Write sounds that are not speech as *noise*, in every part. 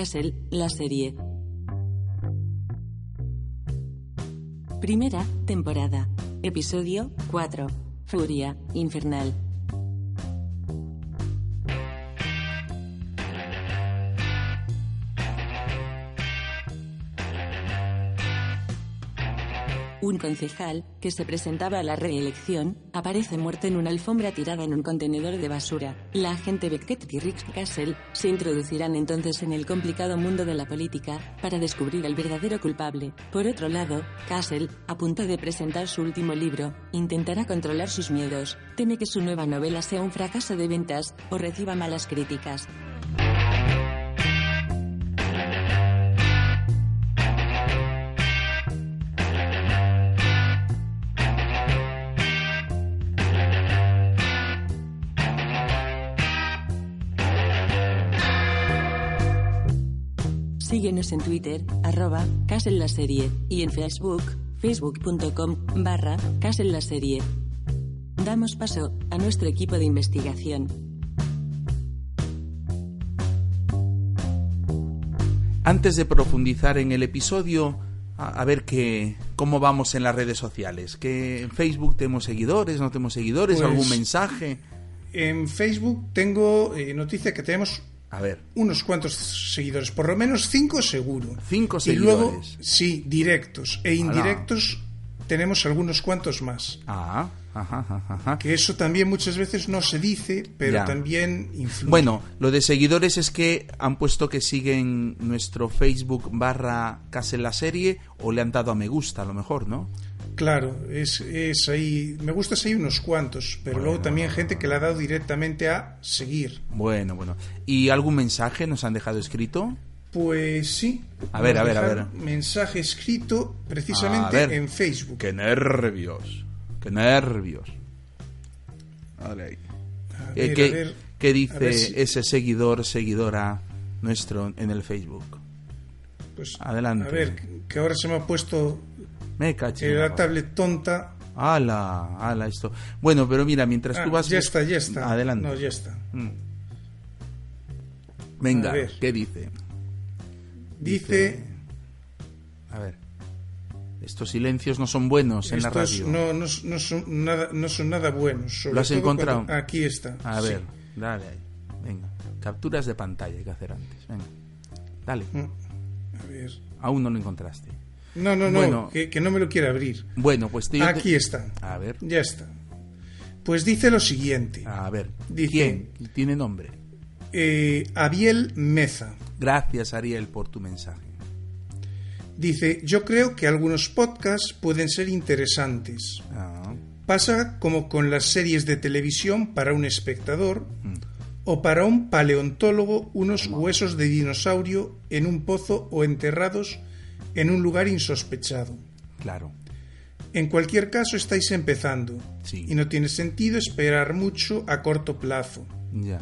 Castle, la serie. Primera temporada. Episodio 4. Furia Infernal. Un concejal, que se presentaba a la reelección, aparece muerto en una alfombra tirada en un contenedor de basura. La agente Beckett y Rick Castle se introducirán entonces en el complicado mundo de la política para descubrir al verdadero culpable. Por otro lado, Castle, a punto de presentar su último libro, intentará controlar sus miedos. Teme que su nueva novela sea un fracaso de ventas o reciba malas críticas. Síguenos en Twitter, arroba Casel la Serie, y en Facebook, facebook.com barra Casel la Serie. Damos paso a nuestro equipo de investigación. Antes de profundizar en el episodio, a, a ver qué, cómo vamos en las redes sociales. Que en Facebook tenemos seguidores, no tenemos seguidores, Pues- algún mensaje. En Facebook tengo eh, noticia que tenemos A ver, unos cuantos seguidores, por lo menos cinco seguro. Cinco Y luego, seguidores. sí, directos e indirectos tenemos algunos cuantos más. ah, ajá, ajá, ajá. Que eso también muchas veces no se dice, pero Ya. también influye. Bueno, lo de seguidores es que han puesto que siguen nuestro Facebook barra Casa en la serie o le han dado a me gusta a lo mejor, ¿no? Claro, es, es ahí. Me gusta ahí unos cuantos, pero luego también gente que le ha dado directamente a seguir. Bueno, bueno. ¿Y algún mensaje nos han dejado escrito? Pues sí. A ver, a ver, a ver. Mensaje escrito precisamente en Facebook. ¡Qué nervios! ¡Qué nervios! A Eh, ver, ¿qué, a ver, qué dice si- ese seguidor, seguidora nuestro en el Facebook? pues, Adelante. A ver, que ahora se me ha puesto Me caché. eh, la tablet tonta. ¡Hala! ¡Hala esto! Bueno, pero mira, mientras Ah, tú vas... ya está, ya está. Adelante. No, ya está. Mm. Venga. ¿qué dice? Dice, A ver. Estos silencios no son buenos en la estos radio. no, no, no son nada, no son nada buenos. sobre ¿Lo has todo encontrado? cuando- Aquí está. A sí. ver, dale ahí. Venga. Capturas de pantalla hay que hacer antes. Venga. Dale. Mm, A ver. Aún no lo encontraste. No, no, no, Bueno. que, que no me lo quiere abrir. Bueno, pues te- Aquí está. A ver. Ya está. Pues dice lo siguiente. A ver. Dice- ¿Quién? ¿Tiene nombre? Eh, Abiel Meza. Gracias, Ariel, por tu mensaje. Dice, yo creo que algunos podcasts pueden ser interesantes. Ah, Pasa como con las series de televisión para un espectador o para un paleontólogo unos huesos de dinosaurio en un pozo o enterrados en un lugar insospechado. claro. En cualquier caso estáis empezando Sí. y no tiene sentido esperar mucho a corto plazo. Ya.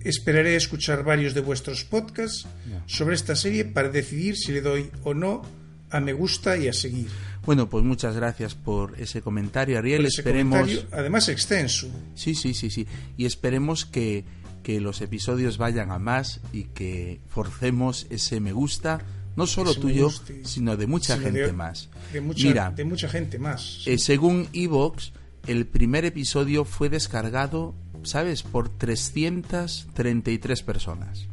Esperaré a escuchar varios de vuestros podcasts Ya. sobre esta serie para decidir si le doy o no a me gusta y a seguir. Bueno, pues muchas gracias por ese comentario, Ariel. Ese esperemos. comentario, además extenso. Sí, sí, sí, sí. Y esperemos que, que los episodios vayan a más y que forcemos ese me gusta, no solo tuyo, guste, sino de mucha sino gente de- más. De mucha, Mira, de mucha gente más. eh, según Evox, el primer episodio fue descargado, ¿sabes?, por 333 personas.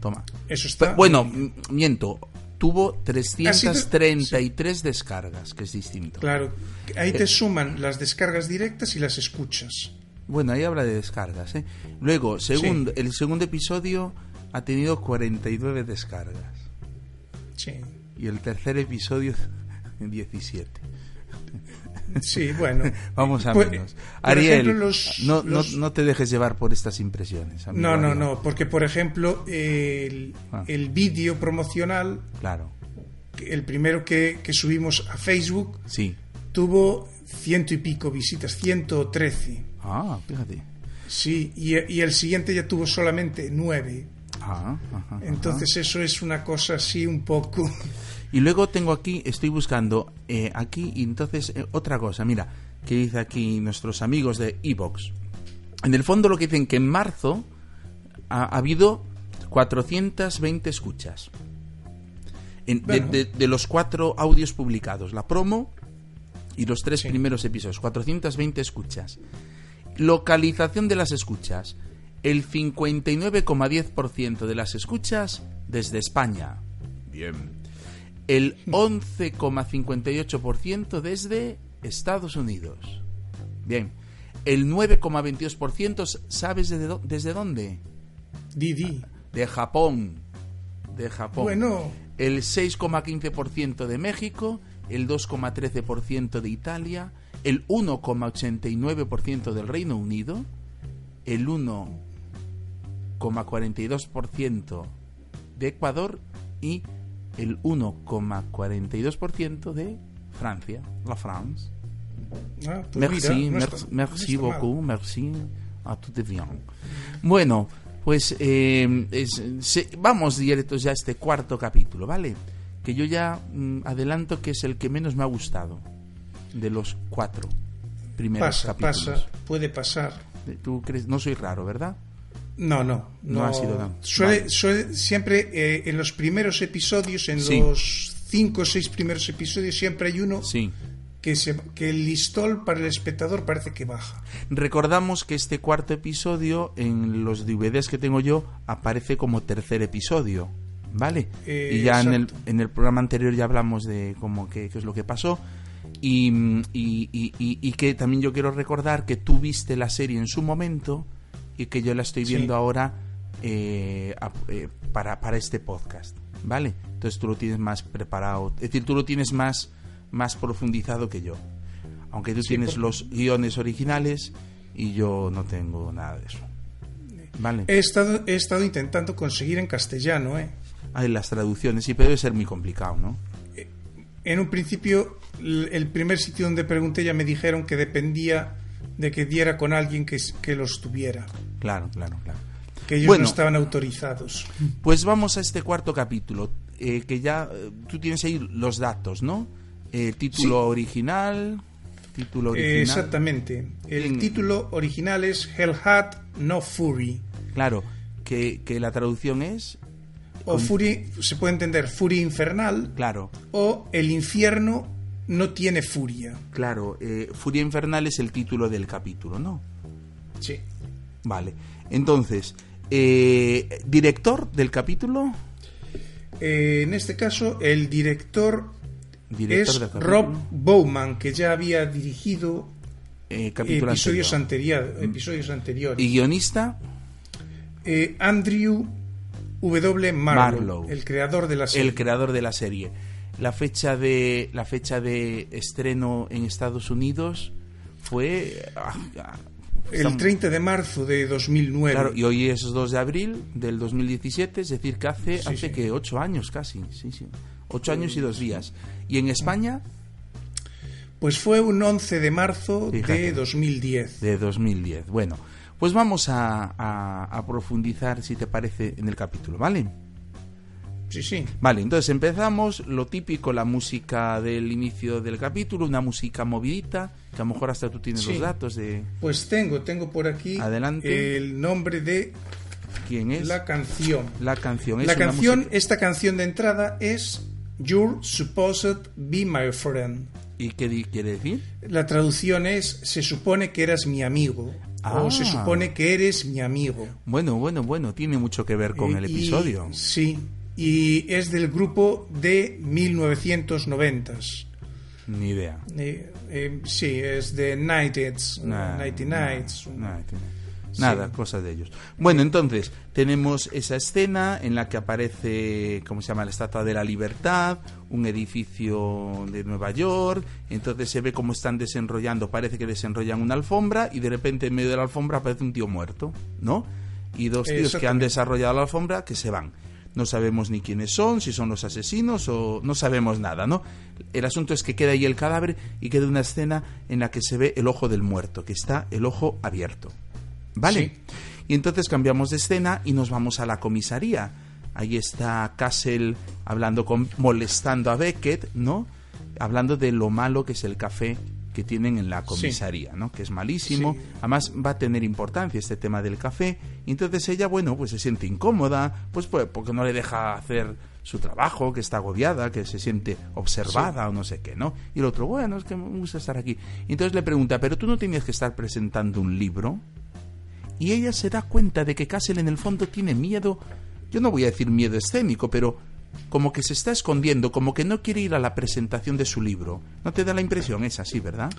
Toma. Eso está. Bueno, miento. Tuvo 333 descargas, que es distinto. Claro, ahí Eh. te suman las descargas directas y las escuchas. Bueno, ahí habla de descargas. ¿eh? Luego, segundo, el segundo episodio ha tenido 49 descargas. Sí. Y el tercer episodio, 17. Sí, bueno. *laughs* Vamos a Pues, menos. Ariel, ejemplo, los- no, no- los- no te dejes llevar por estas impresiones. amigo No, no, Ariel. no, porque por ejemplo el, Ah. el vídeo promocional, Claro, el primero que, que subimos a Facebook, sí. tuvo ciento y pico visitas, 113. Ah, fíjate. Sí, y, y el siguiente ya tuvo solamente nueve. Ajá, ajá. Entonces eso es una cosa así un poco... Y luego tengo aquí, estoy buscando eh, aquí, y entonces eh, otra cosa, mira, que dice aquí nuestros amigos de Evox. En el fondo lo que dicen que en marzo ha, ha habido 420 escuchas. En- de- Bueno. de, de los cuatro audios publicados, la promo y los tres Sí. primeros episodios, 420 escuchas. Localización de las escuchas. El 59,10% de las escuchas desde España. Bien. El 11,58% desde Estados Unidos. Bien. El 9,22% ¿sabes desde, desde dónde? Didi. De Japón. De Japón. Bueno, El 6,15% de México, el 2,13% de Italia, el 1,89% del Reino Unido, el 1,42% de Ecuador y el 1,42% de Francia, la France. ah, pues Merci, mira, no merci, está- no merci mal. beaucoup, merci a tout de bien. Bueno, pues eh, es- se- vamos directos ya a este cuarto capítulo, ¿vale? Que yo ya mm, adelanto que es el que menos me ha gustado de los cuatro primeros Pasa, capítulos. pasa, puede pasar. Tú crees, no soy raro, ¿verdad? No, no, No ha sido tan- Suele, vale. suele- siempre eh, en los primeros episodios, en Sí. los cinco o seis primeros episodios, siempre hay uno Sí. que, se, que el listón para el espectador parece que baja. Recordamos que este cuarto episodio en los DVDs que tengo yo aparece como tercer episodio, ¿vale? Eh, y ya en el, en el programa anterior ya hablamos de cómo qué es lo que pasó. Y, y- y- y- y que también yo quiero recordar que tú viste la serie en su momento y que yo la estoy Sí. viendo ahora eh, a- eh, para, para este podcast, ¿vale? Entonces tú lo tienes más preparado, es decir, tú lo tienes más, más profundizado que yo. Aunque tú Sí, tienes los guiones originales y yo no tengo nada de eso. ¿Vale? He estado, he estado intentando conseguir en castellano, ¿eh? Hay las traducciones, sí, pero debe ser muy complicado, ¿no? En un principio, el primer sitio donde pregunté ya me dijeron que dependía de que diera con alguien que, que los tuviera, Claro, claro, claro. que ellos Bueno. no estaban autorizados. Pues vamos a este cuarto capítulo, eh, que ya eh, tú tienes ahí los datos, ¿no? Eh, título Sí. original, título Eh, original. exactamente. El En- título original es Hell Hat No Fury. Claro, que, que la traducción es, O Fury, se puede entender Furia Infernal, claro, o El infierno no tiene furia. claro, eh, Furia Infernal es el título del capítulo, ¿no? Sí. Vale. Entonces, eh, director del capítulo, Eh, en este caso, el director, director es del Rob Bowman, que ya había dirigido capítulo episodios, anterior. anterior- episodios anteriores. y guionista Eh, Andrew W. Marlowe, Marlowe. el creador de la serie. el creador de la serie. La fecha de la fecha de estreno en Estados Unidos fue ah, ah, el estamos- 30 de marzo de 2009. Claro, y hoy es 2 de abril del 2017, es decir, que hace Sí, hace sí. que 8 años casi, sí, sí. 8 años y dos días. Y en España Pues fue un 11 de marzo Fíjate. de 2010. de 2010. Bueno, pues vamos a, a- a profundizar, si te parece, en el capítulo, ¿vale? Sí, sí. Vale, entonces empezamos, lo típico, la música del inicio del capítulo, una música movidita, que a lo mejor hasta tú tienes Sí. los datos de Pues tengo, tengo por aquí Adelante. el nombre de quién es la canción. la canción. Es La canción, música- esta canción de entrada es You're Supposed Be My Friend. ¿Y qué quiere decir? La traducción es Se supone que eras mi amigo. Ah. O se supone que eres mi amigo. Bueno, bueno, bueno, tiene mucho que ver con Eh, el y- episodio. sí. Y es del grupo de 1990s. Ni idea. Eh, eh, sí, es de Nights, Nah, Nighty Nights. nah, Nada, cosas de ellos. Bueno, entonces, tenemos esa escena en la que aparece, ¿cómo se llama? La Estatua de la Libertad, un edificio de Nueva York, entonces se ve cómo están desenrollando, parece que desenrollan una alfombra y de repente en medio de la alfombra aparece un tío muerto, ¿no? Y dos tíos que han desarrollado la alfombra que se van. No sabemos ni quiénes son, si son los asesinos o no sabemos nada, ¿no? El asunto es que queda ahí el cadáver y queda una escena en la que se ve el ojo del muerto, que está el ojo abierto. ¿Vale? Y entonces cambiamos de escena y nos vamos a la comisaría. Ahí está Castle hablando con, molestando a Beckett, ¿no? Hablando de lo malo que es el café que tienen en la comisaría, ¿no? Que es malísimo. Además va a tener importancia este tema del café. Y entonces ella, bueno, pues se siente incómoda, pues, pues porque no le deja hacer su trabajo, que está agobiada, que se siente observada o no sé qué, ¿no? Y el otro, bueno, es que me gusta estar aquí. Y entonces le pregunta, pero tú no tenías que estar presentando un libro y ella se da cuenta de que Castle en el fondo tiene miedo, yo no voy a decir miedo escénico, pero como que se está escondiendo, como que no quiere ir a la presentación de su libro. ¿No te da la impresión? Es así, ¿verdad?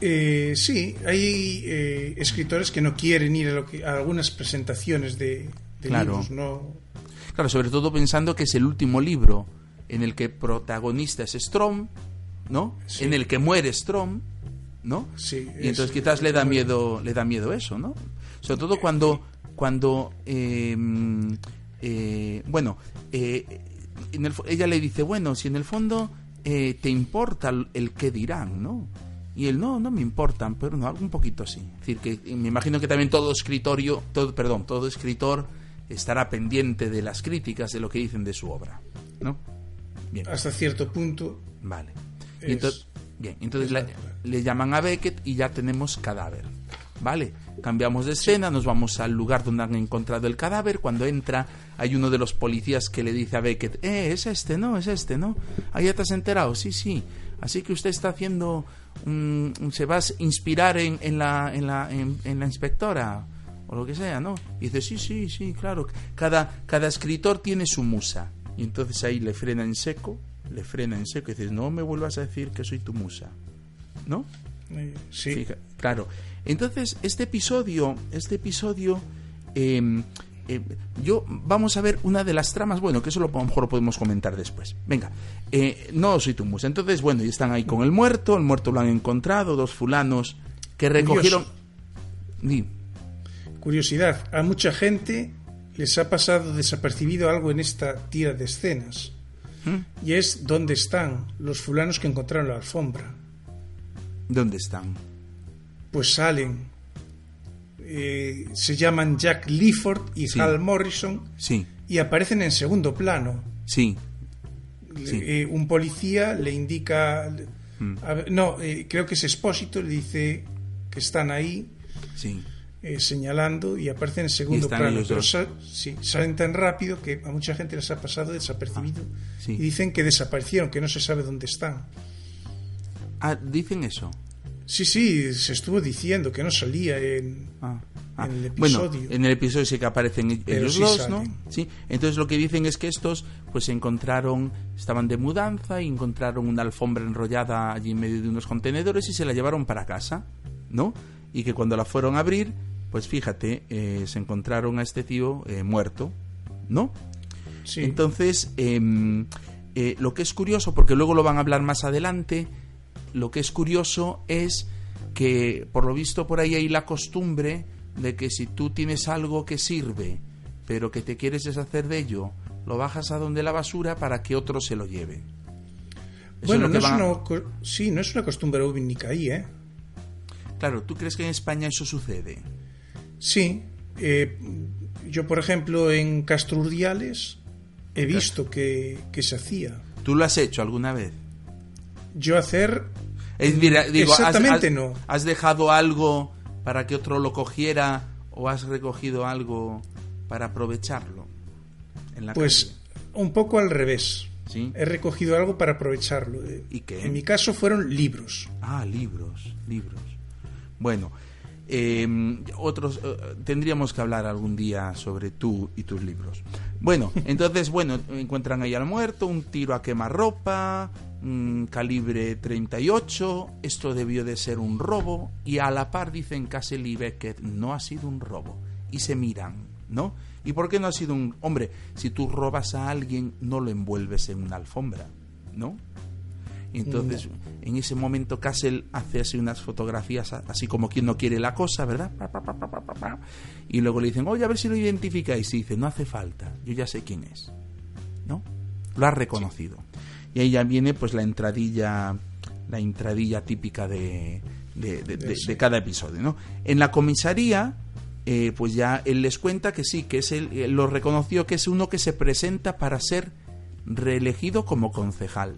Eh, sí, hay eh, escritores que no quieren ir a, algunas presentaciones de, libros, ¿no? Claro, sobre todo pensando que es el último libro en el que protagonista es Strom, ¿no? En el que muere Strom, ¿no? Sí. Y entonces quizás le da miedo, le da miedo eso, ¿no? Sobre todo cuando, cuando em, eh, bueno, ella le dice, bueno, si en el fondo eh, te importa el, qué dirán, ¿no? Y él, no, no me importan, pero no, algo un poquito así. Es decir, que me imagino que también todo escritorio, todo, perdón, todo escritor estará pendiente de las críticas de lo que dicen de su obra, ¿no? Bien. Hasta cierto punto. Vale. entonces, bien, entonces le llaman a Beckett y ya tenemos cadáver. ¿Vale? Cambiamos de escena, nos vamos al lugar donde han encontrado el cadáver. Cuando entra, hay uno de los policías que le dice a Beckett: Eh, es este, ¿no? Es este, ¿no? Ahí ya te has enterado, sí, sí. Así que usted está haciendo. se va a inspirar en, en, la, en, la, en, la inspectora o lo que sea, ¿no? Y dice: Sí, sí, sí, claro. Cada, cada escritor tiene su musa. Y entonces ahí le frena en seco, le frena en seco y dice: No me vuelvas a decir que soy tu musa. ¿No? Sí. claro. Entonces, este episodio, este episodio, em, em, yo vamos a ver una de las tramas, bueno, que eso lo, a lo mejor lo podemos comentar después. Venga, eh, no soy tu musa. Entonces, bueno, y están ahí con el muerto, el muerto lo han encontrado, dos fulanos que recogieron... Curiosidad, a mucha gente les ha pasado desapercibido algo en esta tira de escenas. ¿Mm? Y es dónde están los fulanos que encontraron la alfombra. ¿Dónde están? pues salen. Eh, se llaman Jack Leaford y Hal Morrison sí. y aparecen en segundo plano. Sí. Eh, un policía le indica. Mm. no, eh, creo que es Expósito, le dice que están ahí. Sí. señalando y aparecen en segundo plano. Pero sí, salen tan rápido que a mucha gente les ha pasado desapercibido. Ah, y dicen que desaparecieron, que no se sabe dónde están. Ah, dicen eso. Sí, sí, se estuvo diciendo que no salía en, ah, ah. el episodio. Bueno, en el episodio sí que aparecen ellos dos, ¿no? Sí. Entonces lo que dicen es que estos pues se encontraron, estaban de mudanza y encontraron una alfombra enrollada allí en medio de unos contenedores y se la llevaron para casa, ¿no? Y que cuando la fueron a abrir, pues fíjate, eh, se encontraron a este tío eh, muerto, ¿no? Sí. Entonces, em, eh, lo que es curioso, porque luego lo van a hablar más adelante, lo que es curioso es que por lo visto por ahí hay la costumbre de que si tú tienes algo que sirve, pero que te quieres deshacer de ello, lo bajas a donde la basura para que otro se lo lleve. bueno, no es una, sí, no es una costumbre única ahí, ¿eh? Claro, ¿tú crees que en España eso sucede? Sí. Eh, yo, por ejemplo, en Castro Urdiales he visto que, que se hacía. ¿Tú lo has hecho alguna vez? Yo hacer Exactamente has, no. ¿Has dejado algo para que otro lo cogiera o has recogido algo para aprovecharlo? pues un poco al revés. ¿Sí? He recogido algo para aprovecharlo. ¿Y qué? En mi caso fueron libros. Ah, libros, libros. Bueno, em, otros eh, tendríamos que hablar algún día sobre tú y tus libros. Bueno, *laughs* entonces, bueno, encuentran ahí al muerto, un tiro a quemarropa, mm, calibre 38, esto debió de ser un robo, y a la par dicen Castle y Beckett, no ha sido un robo, y se miran, ¿no? ¿Y por qué no ha sido un... Hombre, si tú robas a alguien, no lo envuelves en una alfombra, ¿no? Entonces, en ese momento, Castle hace así unas fotografías, así como quien no quiere la cosa, ¿verdad? y luego le dicen, oye, a ver si lo identificáis. Y dice, no hace falta, yo ya sé quién es, ¿no? Lo ha reconocido. Y ahí ya viene, pues, la entradilla, la entradilla típica de, de, cada episodio, ¿no? En la comisaría, eh, pues ya él les cuenta que sí, que es él, lo reconoció que es uno que se presenta para ser reelegido como concejal.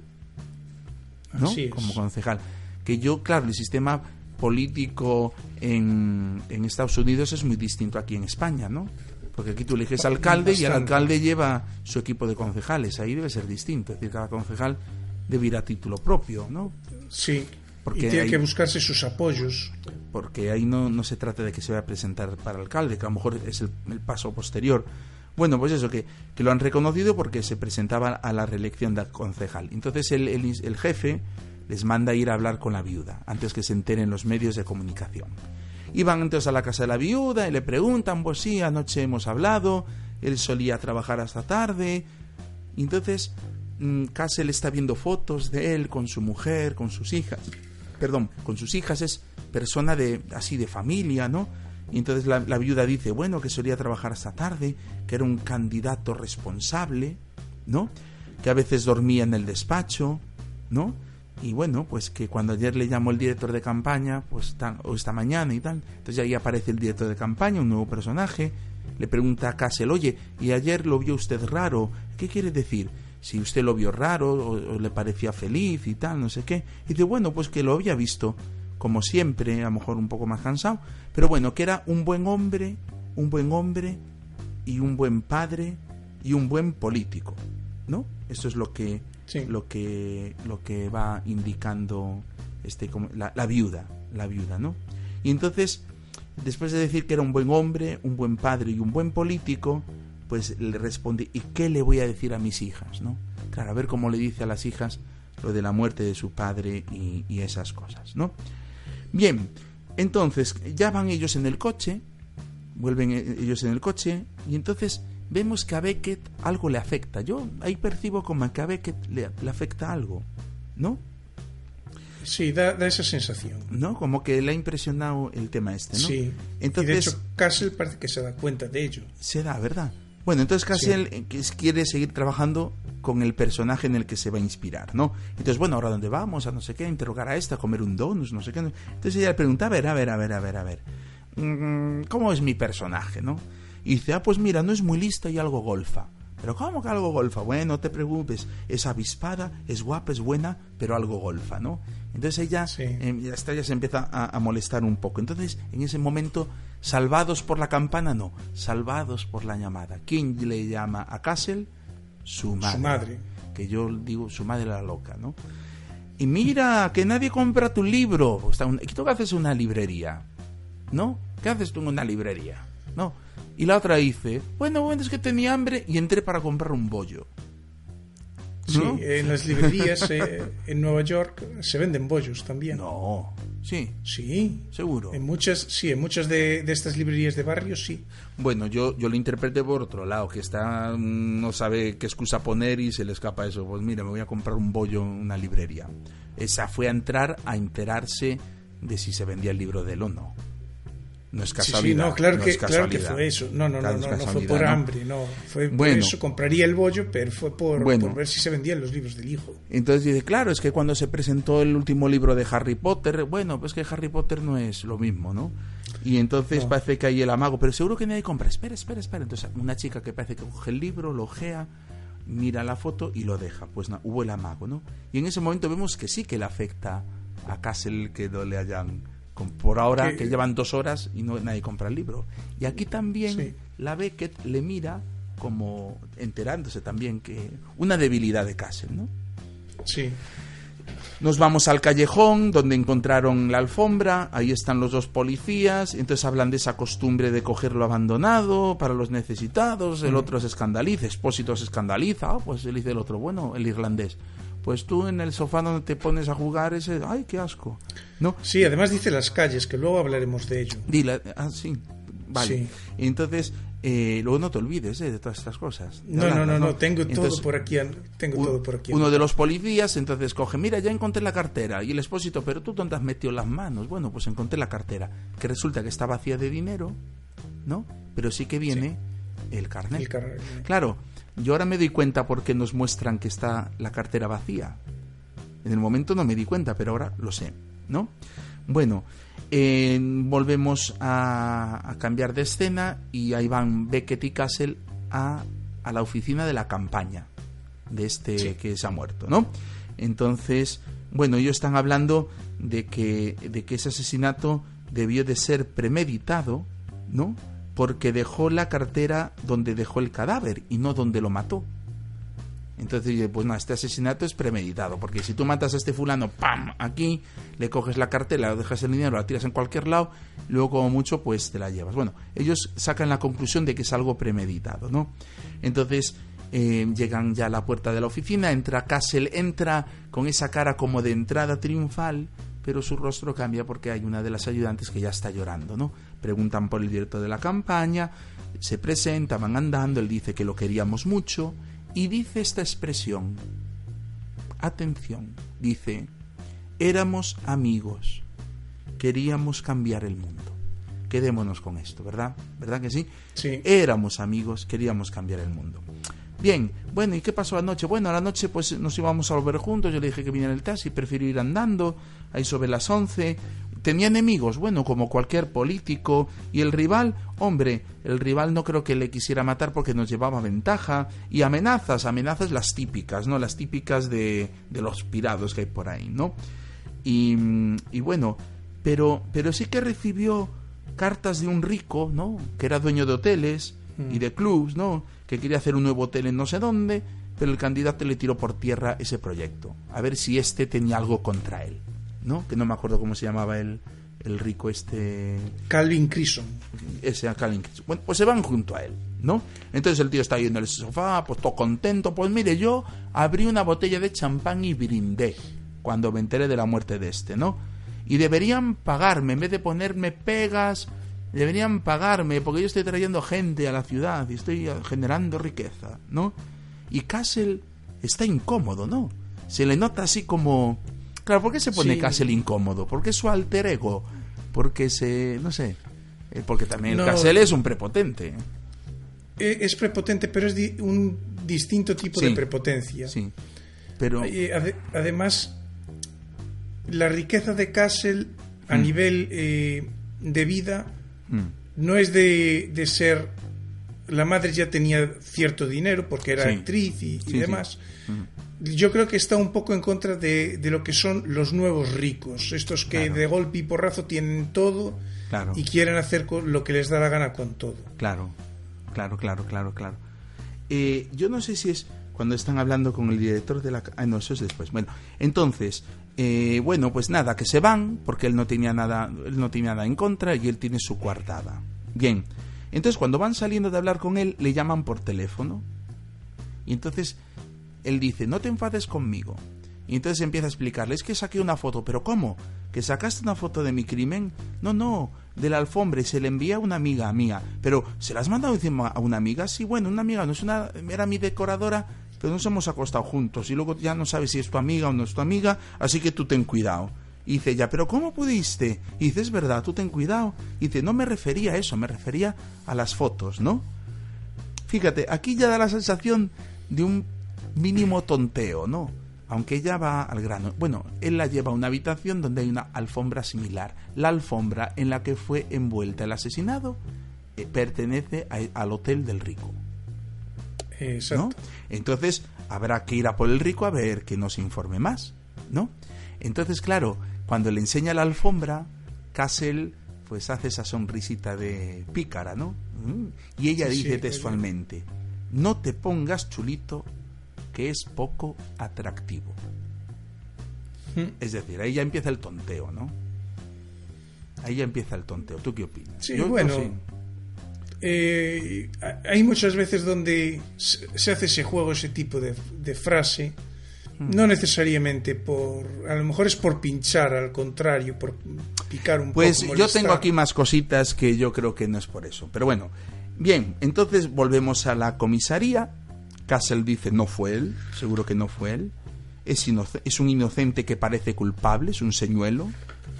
¿no? Como concejal. Que yo, claro, el sistema político en, en, Estados Unidos es muy distinto aquí en España, ¿no? Porque aquí tú eliges alcalde y el alcalde lleva su equipo de concejales. Ahí debe ser distinto. Es decir, cada concejal debe ir a título propio, ¿no? Sí. Porque y tiene que buscarse sus apoyos. Porque ahí no, no se trata de que se vaya a presentar para alcalde, que a lo mejor es el, el paso posterior. Bueno, pues eso, que, que, lo han reconocido porque se presentaba a la reelección del concejal. Entonces el, el, jefe les manda ir a hablar con la viuda, antes que se enteren los medios de comunicación. Iban entonces a la casa de la viuda y le preguntan, pues sí, anoche hemos hablado, él solía trabajar hasta tarde. entonces mm, Castle está viendo fotos de él con su mujer, con sus hijas. Perdón, con sus hijas es persona de así de familia, ¿no? Y entonces la, viuda dice, bueno, que solía trabajar hasta tarde, que era un candidato responsable, ¿no? Que a veces dormía en el despacho, ¿no? Y bueno, pues que cuando ayer le llamó el director de campaña, pues o esta mañana y tal, entonces ahí aparece el director de campaña, un nuevo personaje, le pregunta a Castle, oye, y ayer lo vio usted raro, ¿qué quiere decir? Si usted lo vio raro o, le parecía feliz y tal, no sé qué. Y dice, bueno, pues que lo había visto como siempre, a lo mejor un poco más cansado, pero bueno, que era un buen hombre, un buen hombre y un buen padre y un buen político, ¿no? Esto es lo que lo que lo que va indicando este la, la viuda, la viuda, ¿no? Y entonces, después de decir que era un buen hombre, un buen padre y un buen político, pues le responde, ¿y qué le voy a decir a mis hijas, no? Claro, a ver cómo le dice a las hijas lo de la muerte de su padre y, y esas cosas, ¿no? Bien, entonces ya van ellos en el coche, vuelven e-, ellos en el coche, y entonces vemos que a Beckett algo le afecta. Yo ahí percibo como que a Beckett le, afecta algo, ¿no? Sí, da, esa sensación. ¿No? Como que le ha impresionado el tema este, ¿no? Sí. Entonces, y de hecho, Castle parece que se da cuenta de ello. Se da, ¿verdad? Bueno, entonces Castle eh, quiere seguir trabajando con el personaje en el que se va a inspirar, ¿no? Entonces, bueno, ahora dónde vamos, a no sé qué, a interrogar a esta, a comer un donus, no sé qué. Entonces ella le pregunta, a ver, a ver, a ver, a ver, a ver, mm, ¿cómo es mi personaje, no? Y dice, ah, pues mira, no es muy lista y algo golfa. Pero ¿cómo que algo golfa? Bueno, no te preocupes, es avispada, es guapa, es buena, pero algo golfa, ¿no? Entonces ella, eh, ya se empieza a, molestar un poco. Entonces, en ese momento, salvados por la campana, no, salvados por la llamada. ¿Quién le llama a Castle? Su madre. Que yo digo, su madre la loca, ¿no? Y mira, que nadie compra tu libro. ¿Y tú qué haces en una librería? ¿No? ¿Qué haces tú en una librería? ¿No? Y la otra dice, bueno, bueno, es que tenía hambre y entré para comprar un bollo. Sí, en las librerías eh, en Nueva York se venden bollos también. No, sí. Sí. Seguro. En muchas, sí, en muchas de, estas librerías de barrio sí. Bueno, yo, yo lo interpreté por otro lado, que está, mm, no sabe qué excusa poner y se le escapa eso. Pues mira, me voy a comprar un bollo en una librería. Esa fue a entrar a enterarse de si se vendía el libro de él o no. No es casualidad. Sí, no, claro, que, claro que fue eso. No, no, no, no, no, fue por hambre, no. Fue por eso, compraría el bollo, pero fue por, por, ver si se vendían los libros del hijo. Entonces dice, claro, es que cuando se presentó el último libro de Harry Potter, bueno, pues que Harry Potter no es lo mismo, ¿no? Y entonces parece que hay el amago, pero seguro que nadie compra. Espera, espera, espera. Entonces una chica que parece que coge el libro, lo ojea, mira la foto y lo deja. Pues no, hubo el amago, ¿no? Y en ese momento vemos que sí que le afecta a Castle que no le hayan por ahora que, llevan dos horas y no nadie compra el libro. Y aquí también la Beckett le mira como enterándose también que una debilidad de Castle, ¿no? Sí. Nos vamos al callejón donde encontraron la alfombra, ahí están los dos policías, entonces hablan de esa costumbre de cogerlo abandonado para los necesitados, el mm. otro se escandaliza, Expósito se escandaliza, ah, pues le dice el otro, bueno, el irlandés, pues tú en el sofá donde te pones a jugar ese, ay, qué asco. ¿No? Sí, además dice las calles, que luego hablaremos de ello. Dile, ah, sí, vale. Sí. Entonces, eh, luego no te olvides eh, de todas estas cosas. No, no, no, no, tengo todo por aquí. Tengo un- todo por aquí. Uno de los policías entonces coge, mira, ya encontré la cartera. Y el expósito, pero tú dónde has metido las manos. Bueno, pues encontré la cartera, que resulta que está vacía de dinero, ¿no? Pero sí que viene el carnet. El car- Claro, yo ahora me doy cuenta porque nos muestran que está la cartera vacía. En el momento no me di cuenta, pero ahora lo sé, ¿no? Bueno, eh, volvemos a, a cambiar de escena y ahí van Beckett y Castle a, a la oficina de la campaña de este Sí. que se ha muerto, ¿no? Entonces, bueno, ellos están hablando de que, de que ese asesinato debió de ser premeditado, ¿no? Porque dejó la cartera donde dejó el cadáver y no donde lo mató. Entonces, pues no, este asesinato es premeditado, porque si tú matas a este fulano, ¡pam! Aquí, le coges la cartera, dejas el dinero, la tiras en cualquier lado, luego como mucho, pues te la llevas. Bueno, ellos sacan la conclusión de que es algo premeditado, ¿no? Entonces, eh, llegan ya a la puerta de la oficina, entra Castle, entra con esa cara como de entrada triunfal, pero su rostro cambia porque hay una de las ayudantes que ya está llorando, ¿no? Preguntan por el director de la campaña, se presenta, van andando, él dice que lo queríamos mucho y dice esta expresión. Atención, dice, éramos amigos, queríamos cambiar el mundo. Quedémonos con esto, ¿verdad? ¿Verdad que sí? Sí. Éramos amigos, queríamos cambiar el mundo. Bien, bueno, ¿y qué pasó anoche? Bueno, a la noche pues nos íbamos a volver juntos, yo le dije que viniera en el taxi, prefiero ir andando, ahí sobre las 11. Tenía enemigos, bueno, como cualquier político, y el rival, hombre, el rival no creo que le quisiera matar porque nos llevaba ventaja, y amenazas, amenazas las típicas, ¿no? Las típicas de, de los pirados que hay por ahí, ¿no? Y, y bueno, pero, pero sí que recibió cartas de un rico, ¿no? Que era dueño de hoteles y de clubs, ¿no? Que quería hacer un nuevo hotel en no sé dónde, pero el candidato le tiró por tierra ese proyecto. A ver si este tenía algo contra él, ¿no? Que no me acuerdo cómo se llamaba el, el rico este Calvin Crison. ese Calvin Klein. Bueno, pues se van junto a él, ¿no? Entonces el tío está ahí en el sofá, pues todo contento. Pues mire, yo abrí una botella de champán y brindé cuando me enteré de la muerte de este, ¿no? Y deberían pagarme, en vez de ponerme pegas, deberían pagarme, porque yo estoy trayendo gente a la ciudad y estoy generando riqueza, ¿no? Y Castle está incómodo, ¿no? Se le nota así como... Claro, ¿por qué se pone Sí. Castle incómodo? Porque es su alter ego, porque se... no sé... Eh, porque también No. Castle es un prepotente. Eh, Es prepotente, pero es di- un distinto tipo Sí. de prepotencia. Sí. Pero... Ade- además, la riqueza de Castle a Mm. nivel eh, de vida mm, no es de, de ser... La madre ya tenía cierto dinero porque era Sí. actriz y, y Sí, sí. Yo creo que está un poco en contra de, de lo que son los nuevos ricos, estos que Claro. de golpe y porrazo tienen todo Claro. y quieren hacer lo que les da la gana con todo. Claro, claro, claro, claro, claro. Eh, yo no sé si es cuando están hablando con el director de la... Ah, no, eso es después. Bueno, entonces, eh, bueno, pues nada, que se van, porque él no tenía nada, él no tenía nada en contra y él tiene su coartada. Bien, entonces cuando van saliendo de hablar con él, le llaman por teléfono. Y entonces él dice, no te enfades conmigo. Y entonces empieza a explicarle, es que saqué una foto, pero ¿cómo? ¿Que sacaste una foto de mi crimen? No, no, de la alfombra y se le envía a una amiga mía. Pero, ¿se la has mandado encima a una amiga? Sí, bueno, una amiga, no es una, era mi decoradora, pero nos hemos acostado juntos y luego ya no sabes si es tu amiga o no es tu amiga, así que tú ten cuidado. Y dice ya, pero ¿cómo pudiste? Y dice, es verdad, tú ten cuidado. Y dice, no me refería a eso, me refería a las fotos, ¿no? Fíjate, aquí ya da la sensación de un mínimo tonteo, ¿no? Aunque ella va al grano. Bueno, él la lleva a una habitación donde hay una alfombra similar. La alfombra en la que fue envuelta el asesinado eh, pertenece a- al hotel del rico, ¿no? Exacto. Entonces habrá que ir a por el rico a ver que nos informe más, ¿no? Entonces, claro, cuando le enseña la alfombra, Castle pues hace esa sonrisita de pícara, ¿no? Mm. Y ella Sí, dice sí, textualmente, no te pongas chulito, que es poco atractivo. Mm. Es decir, ahí ya empieza el tonteo, ¿no? Ahí ya empieza el tonteo. ¿Tú qué opinas? Sí, Yo- bueno, sí. Eh, hay muchas veces donde se hace ese juego, ese tipo de, de frase, No necesariamente por... A lo mejor es por pinchar, al contrario, por picar un Pues poco. yo tengo aquí más cositas que yo creo que no es por eso. Pero bueno, bien, entonces volvemos a la comisaría. Castle dice no fue él, seguro que no fue él. Es, un inocente que parece culpable, es un señuelo.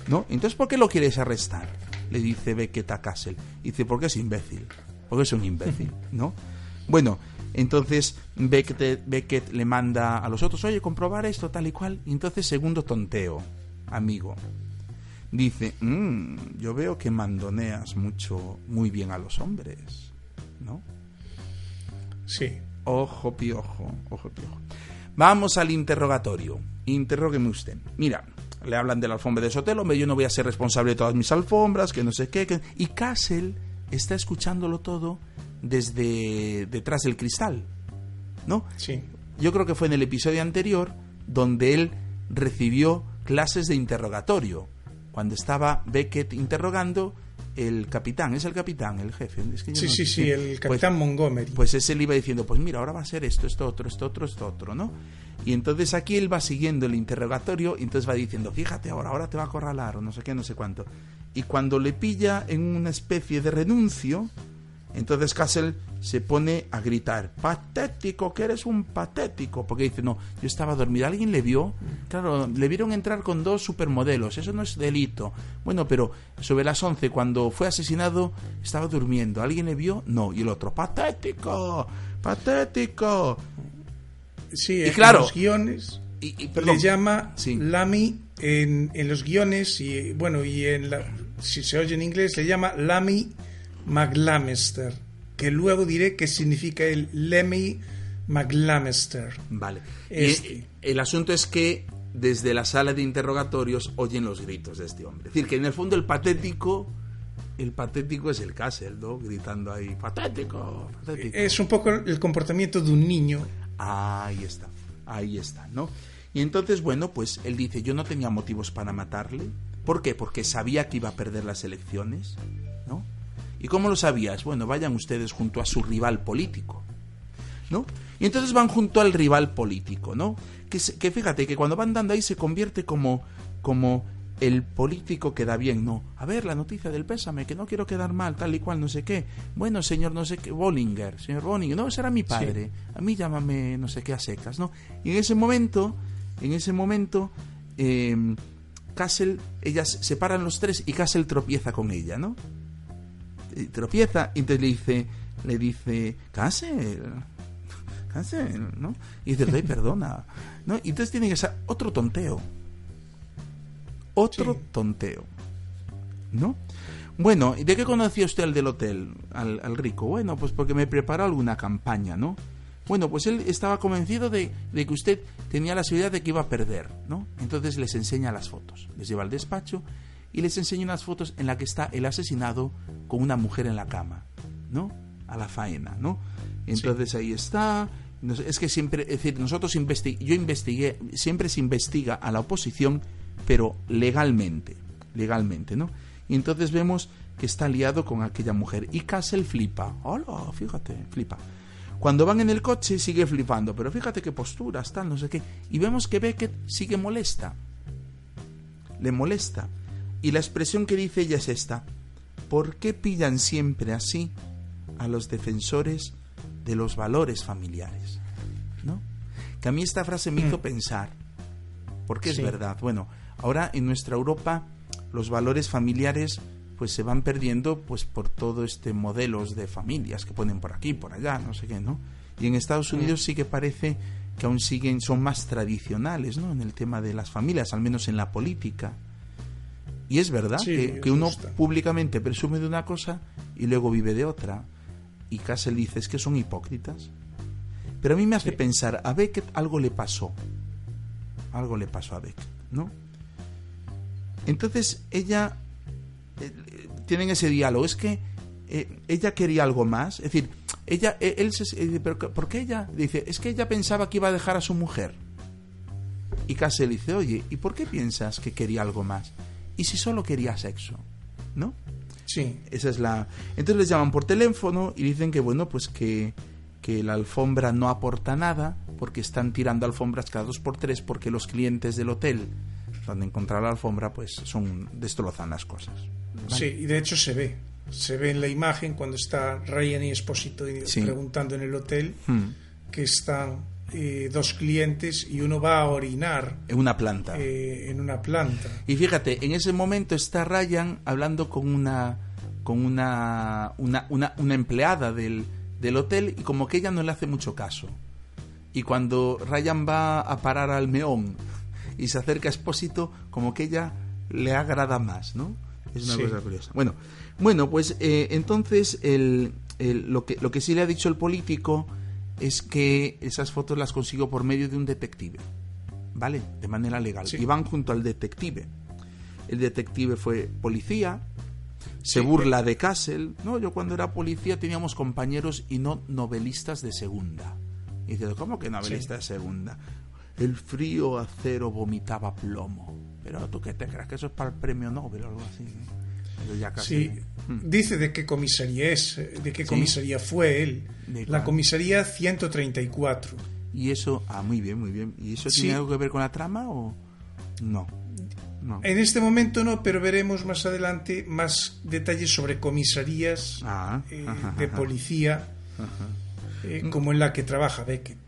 ¿No? Entonces, ¿por qué lo quieres arrestar? Le dice Beckett a Castle. Dice, porque es imbécil. Porque es un imbécil, ¿no? Bueno, entonces Beckett, Beckett le manda a los otros, oye, comprobar esto, tal y cual. Y entonces, segundo tonteo, amigo. Dice, "Mm, yo veo que mandoneas mucho, muy bien a los hombres, ¿no? Sí. Ojo piojo, ojo piojo. Vamos al interrogatorio. Interrógueme usted. Mira, le hablan de la alfombra de Sotelo, yo no voy a ser responsable de todas mis alfombras, que no sé qué. que- Y Castle está escuchándolo todo desde detrás del cristal, ¿no? Sí. Yo creo que fue en el episodio anterior donde él recibió clases de interrogatorio. Cuando estaba Beckett interrogando el capitán, es el capitán, el jefe. es que yo Sí, no sí, sí, el Pues- capitán Montgomery. pues ese le iba diciendo, pues mira, ahora va a ser esto, esto otro, esto otro, esto otro, ¿no? Y entonces aquí él va siguiendo el interrogatorio y entonces va diciendo, fíjate ahora, ahora te va a acorralar o no sé qué, no sé cuánto. Y cuando le pilla en una especie de renuncio, entonces Castle se pone a gritar, patético, que eres un patético, porque dice, no, yo estaba dormido, ¿alguien le vio? Claro, le vieron entrar con dos supermodelos, eso no es delito. Bueno, pero sobre las 11, cuando fue asesinado, estaba durmiendo, ¿alguien le vio? No, y el otro, patético, patético. sí, y claro, los guiones Y, le llama Sí. Lamy en, en los guiones y bueno, y en la, si se oye en inglés le llama Lamy McLamester, que luego diré qué significa el Lemmy McLamester. Vale. Este. el asunto es que desde la sala de interrogatorios oyen los gritos de este hombre. Es decir, que en el fondo el patético, el patético es el Castle, ¿no? Gritando ahí, patético, patético. Es un poco el comportamiento de un niño. Ahí está, ahí está, ¿no? Y entonces, bueno, pues él dice, yo no tenía motivos para matarle. ¿Por qué? Porque sabía que iba a perder las elecciones. ¿Y cómo lo sabías? Bueno, vayan ustedes junto a su rival político, ¿no? Y entonces van junto al rival político, ¿no? Que, se- que fíjate que cuando van dando ahí se convierte como, como el político que da bien, ¿no? A ver, la noticia del pésame, que no quiero quedar mal, tal y cual, no sé qué. Bueno, señor, no sé qué, Bollinger, señor Bollinger, no, será mi padre. A mí llámame, no sé qué, a secas, ¿no? Y en ese momento, en ese momento, eh, Castle, ellas se paran los tres y Castle tropieza con ella, ¿no? Y tropieza y entonces le dice, le dice, ¿no? Y dice, rey, perdona, ¿no? Y entonces tiene que ser otro tonteo. Otro Sí. tonteo, ¿no? Bueno, ¿y de qué conocía usted al del hotel, al, al rico? Bueno, pues porque me preparó alguna campaña, ¿no? Bueno, pues él estaba convencido de, de que usted tenía la seguridad de que iba a perder, ¿no? Entonces les enseña las fotos, les lleva al despacho y les enseña unas fotos en la que está el asesinado con una mujer en la cama, ¿no? A la faena, ¿no? Entonces ahí está. Es que siempre, es decir, nosotros investi yo investigué, siempre se investiga a la oposición, pero legalmente, legalmente, ¿no? Y entonces vemos que está liado con aquella mujer y Castle flipa. Hola, fíjate, flipa. Cuando van en el coche sigue flipando, pero fíjate qué posturas, tal, no sé qué. Y vemos que Beckett sigue molesta. Le molesta. Y la expresión que dice ella es esta. ¿Por qué pillan siempre así a los defensores de los valores familiares? ¿No? Que a mí esta frase me hizo pensar. Porque es verdad. Bueno, ahora en nuestra Europa los valores familiares pues se van perdiendo pues por todo este modelos de familias que ponen por aquí, por allá, no sé qué, ¿no? Y en Estados Unidos sí que parece que aún siguen, son más tradicionales, ¿no? En el tema de las familias, al menos en la política. Y es verdad Sí, que, uno públicamente presume de una cosa y luego vive de otra. Y Castle dice, es que son hipócritas. Pero a mí me hace Sí. pensar, a Beckett algo le pasó. Algo le pasó a Beckett, ¿no? Entonces ella eh, tienen ese diálogo. Es que eh, ella quería algo más. Es decir, ella, eh, él se, pero ¿por qué ella? Dice, es que ella pensaba que iba a dejar a su mujer. Y Castle dice, oye, ¿y por qué piensas que quería algo más? ¿Y si solo quería sexo? ¿No? Sí. Esa es la. Entonces les llaman por teléfono y dicen que bueno, pues que, que la alfombra no aporta nada porque están tirando alfombras cada dos por tres porque los clientes del hotel donde encontrar la alfombra pues son destrozan las cosas. Sí, y de hecho se ve. Se ve en la imagen cuando está Ryan y Esposito preguntando en el hotel hmm. que están eh, dos clientes y uno va a orinar en una planta. Eh, en una planta. Y fíjate, en ese momento está Ryan hablando con una con una, una, una, una empleada del, del hotel y como que ella no le hace mucho caso. Y cuando Ryan va a parar al meón y se acerca a Espósito, como que ella le agrada más, ¿no? Es una cosa curiosa. Bueno, bueno pues eh, entonces el, lo, que, lo que sí le ha dicho el político es que esas fotos las consiguió por medio de un detective, ¿vale? De manera legal. Y van junto al detective. El detective fue policía, se burla de Castle. No, yo cuando era policía teníamos compañeros y no novelistas de segunda. Y dice, ¿cómo que novelista de segunda? El frío acero vomitaba plomo. Pero tú qué te crees que eso es para el premio Nobel o algo así. Sí, mm. dice de qué comisaría es, de qué comisaría fue él. La comisaría 134. Y eso, ah, muy bien, muy bien. ¿Y eso tiene algo que ver con la trama o no? En este momento no, pero veremos más adelante más detalles sobre comisarías ah, eh, de policía, eh, como en la que trabaja Beckett.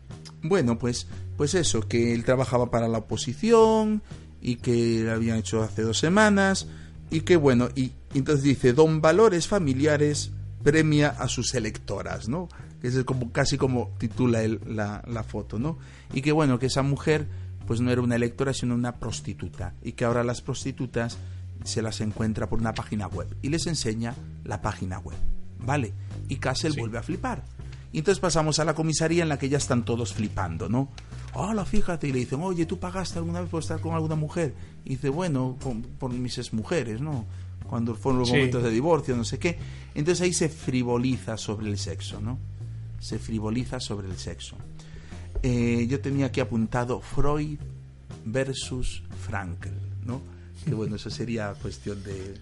Bueno, pues, pues eso, que él trabajaba para la oposición y que lo habían hecho hace dos semanas y que bueno, y, entonces dice, don Valores Familiares premia a sus electoras, ¿no? Que es como, casi como titula él la, la foto, ¿no? Y que bueno, que esa mujer pues no era una electora, sino una prostituta, y que ahora las prostitutas se las encuentra por una página web y les enseña la página web, ¿vale? Y Castle vuelve a flipar. Y entonces pasamos a la comisaría en la que ya están todos flipando, ¿no? Hola, fíjate, y le dicen, oye, ¿tú pagaste alguna vez por estar con alguna mujer? Y dice, bueno, por mis exmujeres, ¿no? Cuando fueron los momentos de divorcio, no sé qué. Entonces ahí se frivoliza sobre el sexo, ¿no? Se frivoliza sobre el sexo. Eh, yo tenía aquí apuntado Freud versus Frankel, ¿no? Que bueno, eso sería cuestión de...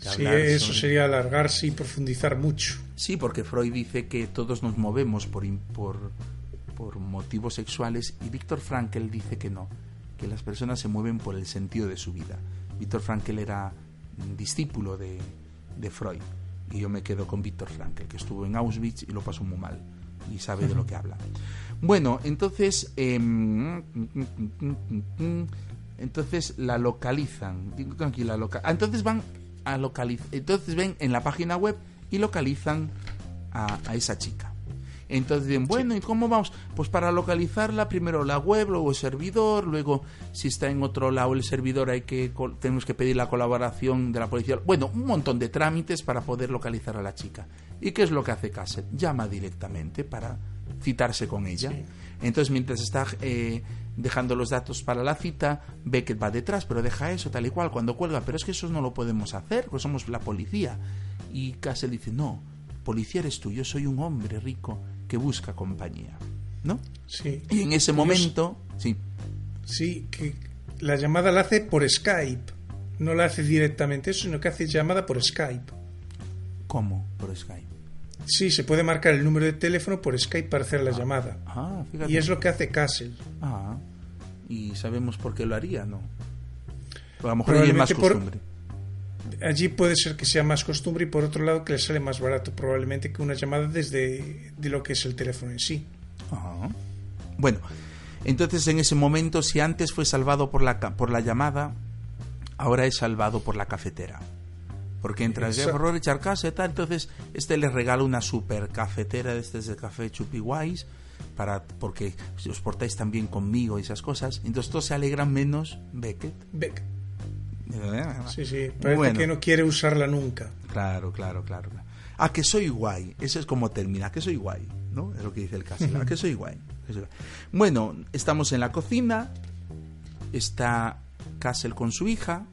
sí, eso sería alargarse y profundizar mucho. Sí, porque Freud dice que todos nos movemos por, por, por motivos sexuales y Víctor Frankel dice que no, que las personas se mueven por el sentido de su vida. Víctor Frankel era discípulo de, de Freud y yo me quedo con Víctor Frankel, que estuvo en Auschwitz y lo pasó muy mal y sabe de lo que habla. Bueno, entonces, em, entonces la localizan. Ah, entonces van a localizar. Entonces ven en la página web y localizan a, esa chica. Entonces dicen, bueno, ¿y cómo vamos? Pues para localizarla, primero la web, luego el servidor, luego si está en otro lado el servidor hay que tenemos que pedir la colaboración de la policía. Bueno, un montón de trámites para poder localizar a la chica. ¿Y qué es lo que hace Castle? Llama directamente para citarse con ella. Entonces, mientras está eh, dejando los datos para la cita, ve que va detrás, pero deja eso tal y cual cuando cuelga. Pero es que eso no lo podemos hacer, pues somos la policía. Y Castle dice, no, policía eres tú, yo soy un hombre rico que busca compañía. ¿No? Sí. Y en ese momento, sí. Sí, que la llamada la hace por Skype. No la hace directamente eso, sino que hace llamada por Skype. ¿Cómo? Por Skype. Sí, se puede marcar el número de teléfono por Skype para hacer la ah, llamada. Ah, y es lo que hace Castle. Ah, y sabemos por qué lo haría, ¿no? a lo mejor allí es más costumbre. allí puede ser que sea más costumbre y por otro lado que le sale más barato probablemente que una llamada desde de lo que es el teléfono en sí. Ah. Bueno, entonces en ese momento si antes fue salvado por la, por la llamada, ahora es salvado por la cafetera. Porque entra el horror echar casa y tal, entonces este le regala una super cafetera de este de café Chupiguays para porque si os portáis también conmigo y esas cosas, entonces todos se alegran menos Beckett. Beckett. Sí, sí, parece que no quiere usarla nunca. Claro, claro, claro. Ah, que soy guay. Eso es como termina, que soy guay, ¿no? Es lo que dice el caso. *laughs* Ah, que soy guay. Bueno, estamos en la cocina. Está Castle con su hija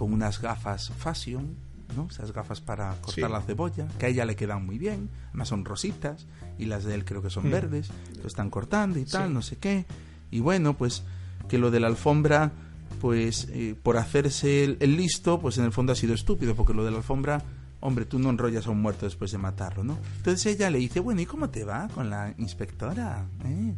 con unas gafas fashion, ¿no? Esas gafas para cortar la cebolla, que a ella le quedan muy bien, además son rositas, y las de él creo que son mm. verdes, lo están cortando y tal, no sé qué. Y bueno, pues que lo de la alfombra, pues eh, por hacerse el, listo, pues en el fondo ha sido estúpido, porque lo de la alfombra, hombre, tú no enrollas a un muerto después de matarlo, ¿no? Entonces ella le dice, bueno, ¿y cómo te va con la inspectora? ¿Eh?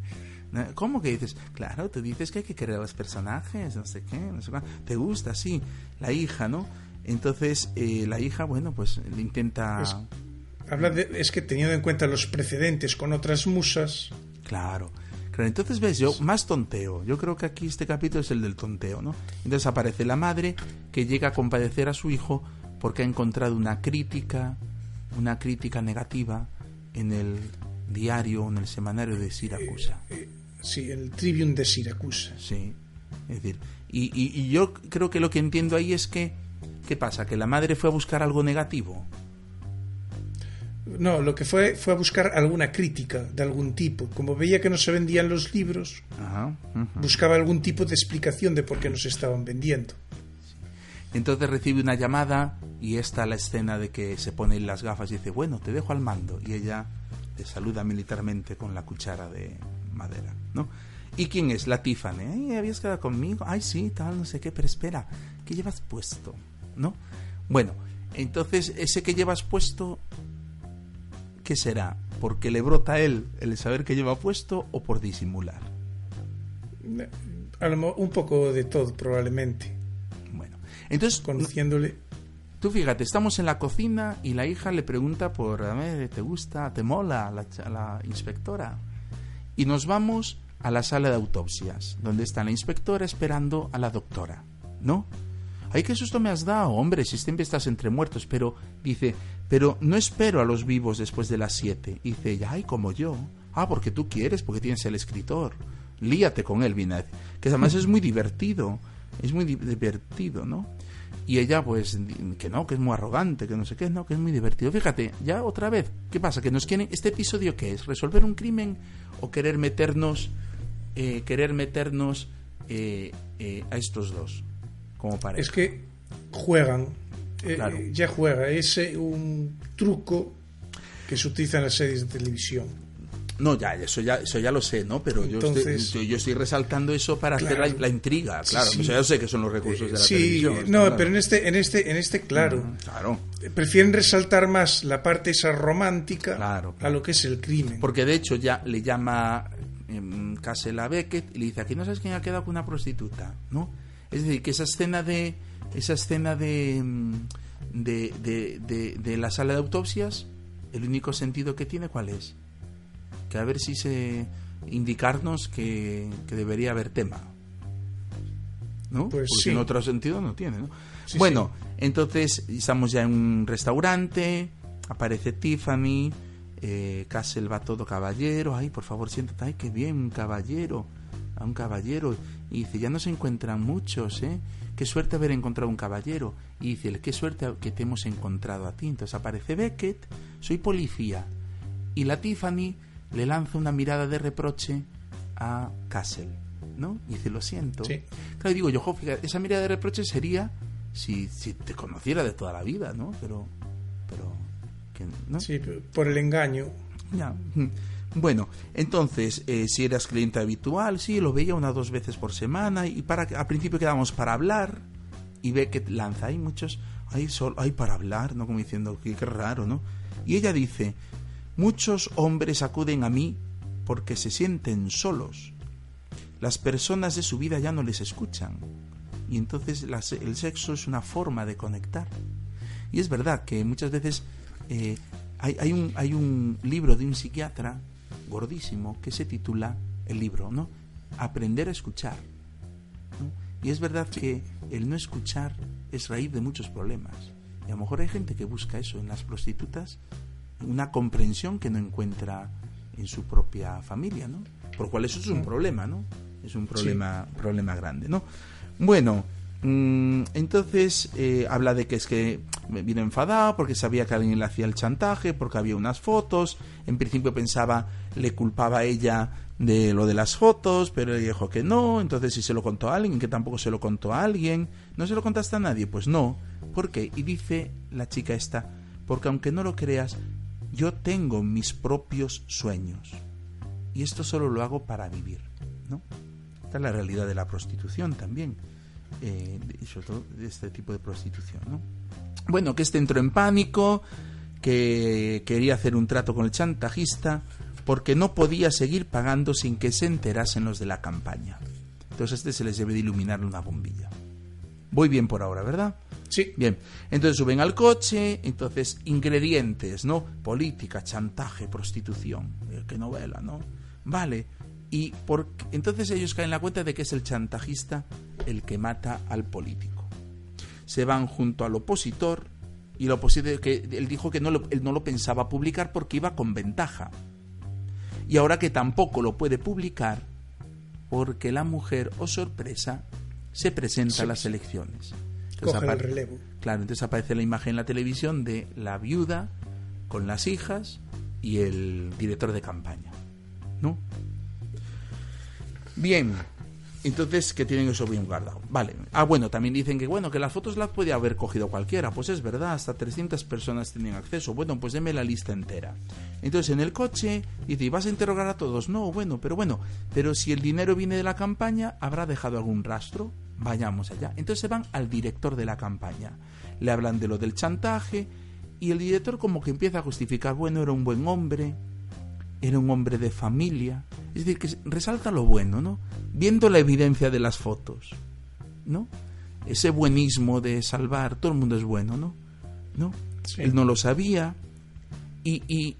¿Cómo que dices? Claro, te dices que hay que querer a los personajes, no sé qué, no sé qué. Te gusta, sí. La hija, ¿no? Entonces, eh, la hija, bueno, pues intenta... Es, habla de, es que teniendo en cuenta los precedentes con otras musas... Claro. Claro, entonces ves, yo más tonteo. Yo creo que aquí este capítulo es el del tonteo, ¿no? Entonces aparece la madre que llega a compadecer a su hijo porque ha encontrado una crítica, una crítica negativa en el diario, en el semanario de Siracusa. Eh, eh, sí, el Tribune de Siracusa. Sí, es decir, y, y, yo creo que lo que entiendo ahí es que, ¿qué pasa? ¿Que la madre fue a buscar algo negativo? No, lo que fue fue a buscar alguna crítica de algún tipo. Como veía que no se vendían los libros, buscaba algún tipo de explicación de por qué no se estaban vendiendo. Entonces recibe una llamada y está la escena de que se pone las gafas y dice, bueno, te dejo al mando. Y ella le saluda militarmente con la cuchara de madera, ¿no? ¿Y quién es? La Tiffany. ¿habías quedado conmigo? Ay, sí, tal, no sé qué, pero espera, ¿qué llevas puesto? ¿No? Bueno, entonces ese que llevas puesto, ¿qué será? ¿Porque le brota a él el saber que lleva puesto o por disimular? Un poco de todo, probablemente. Entonces, conociéndole. Tú fíjate, estamos en la cocina y la hija le pregunta por, a ver, ¿te gusta? ¿Te mola la, la inspectora? Y nos vamos a la sala de autopsias, donde está la inspectora esperando a la doctora, ¿no? Ay, qué susto me has dado, hombre, si siempre estás entre muertos, pero dice, pero no espero a los vivos después de las siete. dice ella, ay, como yo. Ah, porque tú quieres, porque tienes el escritor. Líate con él, Vined. Que además es muy divertido. Es muy divertido, ¿no? Y ella, pues, que no, que es muy arrogante, que no sé qué, no, que es muy divertido. Fíjate, ya otra vez, ¿qué pasa? Que nos quieren, ¿este episodio qué es? ¿Resolver un crimen o querer meternos, eh, querer meternos eh, eh, a estos dos? Como parece. Es que juegan, ya juega, es un truco que se utiliza en las series de televisión. No, ya, eso ya, eso ya lo sé, ¿no? Pero yo, estoy, yo estoy resaltando eso para hacer la, intriga, claro. O sea, yo sé que son los recursos de la sí, televisión. No, pero en este, en este, en este, claro. claro. Prefieren resaltar más la parte esa romántica a lo que es el crimen. Porque de hecho ya le llama eh, a Beckett y le dice, aquí no sabes quién ha quedado con una prostituta, ¿no? Es decir, que esa escena de esa escena de, em, de, de, de la sala de autopsias, el único sentido que tiene, ¿cuál es? Que a ver si se indicarnos que, debería haber tema. ¿No? Pues Porque en otro sentido no tiene, ¿no? bueno, entonces estamos ya en un restaurante, aparece Tiffany, eh, Castle va todo caballero, ay, por favor, siéntate, ay, qué bien, un caballero, a un caballero. Y dice, ya no se encuentran muchos, ¿eh? Qué suerte haber encontrado un caballero. Y dice, qué suerte que te hemos encontrado a ti. Entonces aparece Beckett, soy policía. Y la Tiffany le lanza una mirada de reproche a Castle, ¿no? Y dice, lo siento. Sí. Claro, digo yo, esa mirada de reproche sería si, si te conociera de toda la vida, ¿no? Pero, pero, ¿no? Sí, por el engaño. Ya. Bueno, entonces, eh, si eras cliente habitual, sí, lo veía una o dos veces por semana y para al principio quedamos para hablar y ve que lanza, hay muchos, hay, solo, hay para hablar, ¿no? Como diciendo, qué, qué raro, ¿no? Y ella dice, Muchos hombres acuden a mí porque se sienten solos. Las personas de su vida ya no les escuchan. Y entonces el sexo es una forma de conectar. Y es verdad que muchas veces eh, hay, un, hay un libro de un psiquiatra gordísimo que se titula el libro, ¿no? Aprender a escuchar. Y es verdad que el no escuchar es raíz de muchos problemas. Y a lo mejor hay gente que busca eso en las prostitutas una comprensión que no encuentra en su propia familia, ¿no? Por lo cual eso es un problema, ¿no? Es un problema, problema grande, ¿no? Bueno, mm, entonces eh, habla de que es que vino enfadado porque sabía que alguien le hacía el chantaje, porque había unas fotos. En principio pensaba, le culpaba a ella de lo de las fotos, pero él dijo que no. Entonces, si se lo contó a alguien, que tampoco se lo contó a alguien, ¿no se lo contaste a nadie? Pues no. ¿Por qué? Y dice la chica esta, porque aunque no lo creas, yo tengo mis propios sueños y esto solo lo hago para vivir, ¿no? Esta es la realidad de la prostitución también, eh, sobre todo de este tipo de prostitución, ¿no? Bueno, que este entró en pánico, que quería hacer un trato con el chantajista, porque no podía seguir pagando sin que se enterasen los de la campaña. Entonces a este se les debe de iluminar una bombilla. Voy bien por ahora, ¿verdad? Sí. Bien, entonces suben al coche, entonces ingredientes, ¿no? Política, chantaje, prostitución. Eh, qué novela, ¿no? Vale. Y por... entonces ellos caen en la cuenta de que es el chantajista el que mata al político. Se van junto al opositor y el opositor que él dijo que no lo, él no lo pensaba publicar porque iba con ventaja. Y ahora que tampoco lo puede publicar porque la mujer, oh sorpresa, se presenta a las elecciones. Coge el relevo. Claro, entonces aparece la imagen en la televisión de la viuda con las hijas y el director de campaña. ¿No? Bien. Entonces, que tienen eso bien guardado. Vale. Ah, bueno, también dicen que, bueno, que las fotos las puede haber cogido cualquiera. Pues es verdad, hasta 300 personas tienen acceso. Bueno, pues deme la lista entera. Entonces, en el coche, dice, ¿y vas a interrogar a todos? No, bueno, pero bueno, pero si el dinero viene de la campaña, ¿habrá dejado algún rastro? Vayamos allá. Entonces se van al director de la campaña. Le hablan de lo del chantaje y el director como que empieza a justificar, bueno, era un buen hombre, era un hombre de familia. Es decir, que resalta lo bueno, ¿no? Viendo la evidencia de las fotos, ¿no? Ese buenismo de salvar, todo el mundo es bueno, ¿no? ¿No? Sí. Él no lo sabía y, y,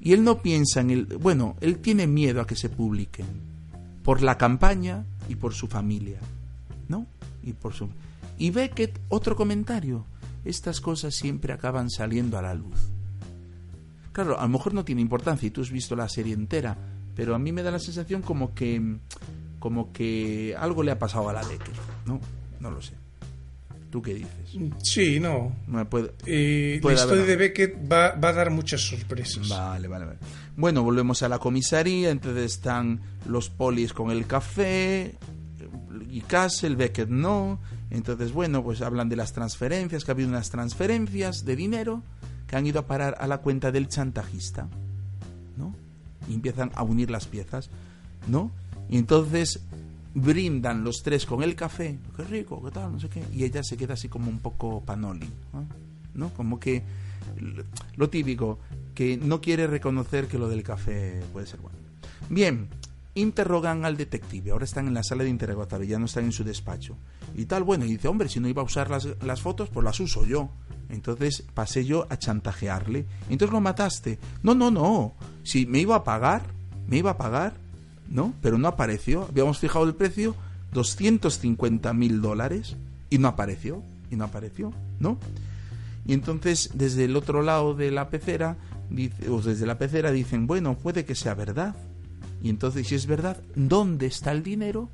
y él no piensa en el... Bueno, él tiene miedo a que se publiquen por la campaña y por su familia. Y por su... Y Beckett, otro comentario, estas cosas siempre acaban saliendo a la luz. Claro, a lo mejor no tiene importancia y tú has visto la serie entera, pero a mí me da la sensación como que como que algo le ha pasado a la Becker, ¿no? No lo sé. ¿Tú qué dices? Sí, no. No me puede... Eh, la historia haber- de Beckett va, va a dar muchas sorpresas. Vale, vale, vale. Bueno, volvemos a la comisaría, entonces están los polis con el café y Castle, Beckett no. Entonces, bueno, pues hablan de las transferencias, que ha habido unas transferencias de dinero que han ido a parar a la cuenta del chantajista, ¿no? Y empiezan a unir las piezas, ¿no? Y entonces brindan los tres con el café, qué rico, qué tal, no sé qué, y ella se queda así como un poco panoli, ¿no? ¿no? Como que lo típico, que no quiere reconocer que lo del café puede ser bueno. Bien, interrogan al detective, ahora están en la sala de interrogatorio, ya no están en su despacho. Y tal, bueno, y dice, hombre, si no iba a usar las, las fotos, pues las uso yo. Entonces pasé yo a chantajearle. Entonces lo mataste. No, no, no. Si me iba a pagar, me iba a pagar, ¿no? Pero no apareció. Habíamos fijado el precio, 250 mil dólares, y no apareció. Y no apareció, ¿no? Y entonces desde el otro lado de la pecera, dice, o desde la pecera dicen, bueno, puede que sea verdad. Y entonces, si es verdad, ¿dónde está el dinero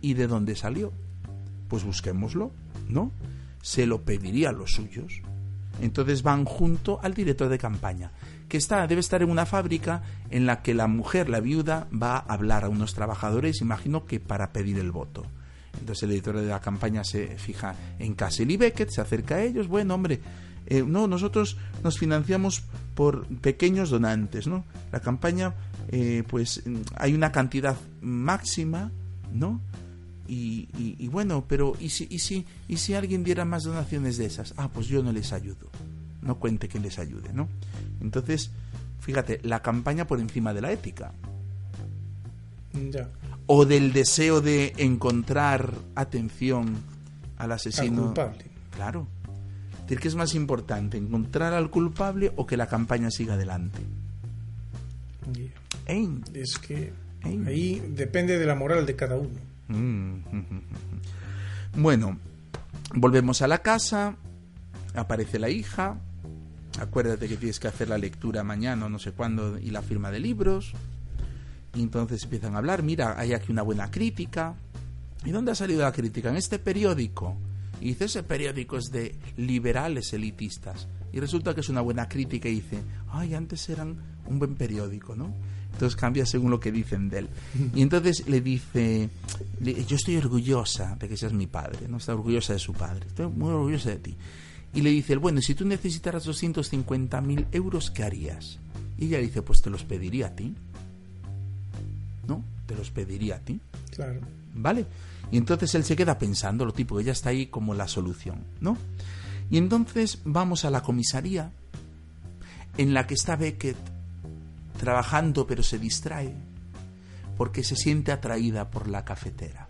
y de dónde salió? Pues busquémoslo, ¿no? Se lo pediría a los suyos. Entonces van junto al director de campaña, que está, debe estar en una fábrica en la que la mujer, la viuda, va a hablar a unos trabajadores, imagino que para pedir el voto. Entonces el editor de la campaña se fija en Castle y Beckett, se acerca a ellos, bueno, hombre, eh, no, nosotros nos financiamos por pequeños donantes, ¿no? La campaña, eh, pues mm, hay una cantidad máxima, ¿no? Y, y- y bueno, pero ¿y si, y, si, ¿y si alguien diera más donaciones de esas? Ah, pues yo no les ayudo. No cuente que les ayude, ¿no? Entonces, fíjate, la campaña por encima de la ética Ya. o del deseo de encontrar atención al Al asesino. culpable. Claro. Es decir, ¿qué es más importante? ¿Encontrar al culpable o que la campaña siga adelante? ¡Ey! Es que Ey. ahí depende de la moral de cada uno. Mm. *laughs* Bueno, volvemos a la casa, aparece la hija, acuérdate que tienes que hacer la lectura mañana o no sé cuándo y la firma de libros, y entonces empiezan a hablar, mira, hay aquí una buena crítica, ¿y dónde ha salido la crítica? En este periódico, y dice, ese periódico es de liberales elitistas, y resulta que es una buena crítica y dice, ay, antes eran un buen periódico, ¿no? Entonces cambia según lo que dicen de él. Y entonces le dice, le- yo estoy orgullosa de que seas mi padre, no está orgullosa de su padre, estoy muy orgullosa de ti. Y le dice, bueno, si tú necesitaras 250 mil euros, ¿qué harías? Y ella dice, pues te los pediría a ti. ¿No? Te los pediría a ti. Claro. ¿Vale? Y entonces él se queda pensando, lo tipo, ella está ahí como la solución, ¿no? Y entonces vamos a la comisaría en la que está Beckett trabajando pero se distrae porque se siente atraída por la cafetera.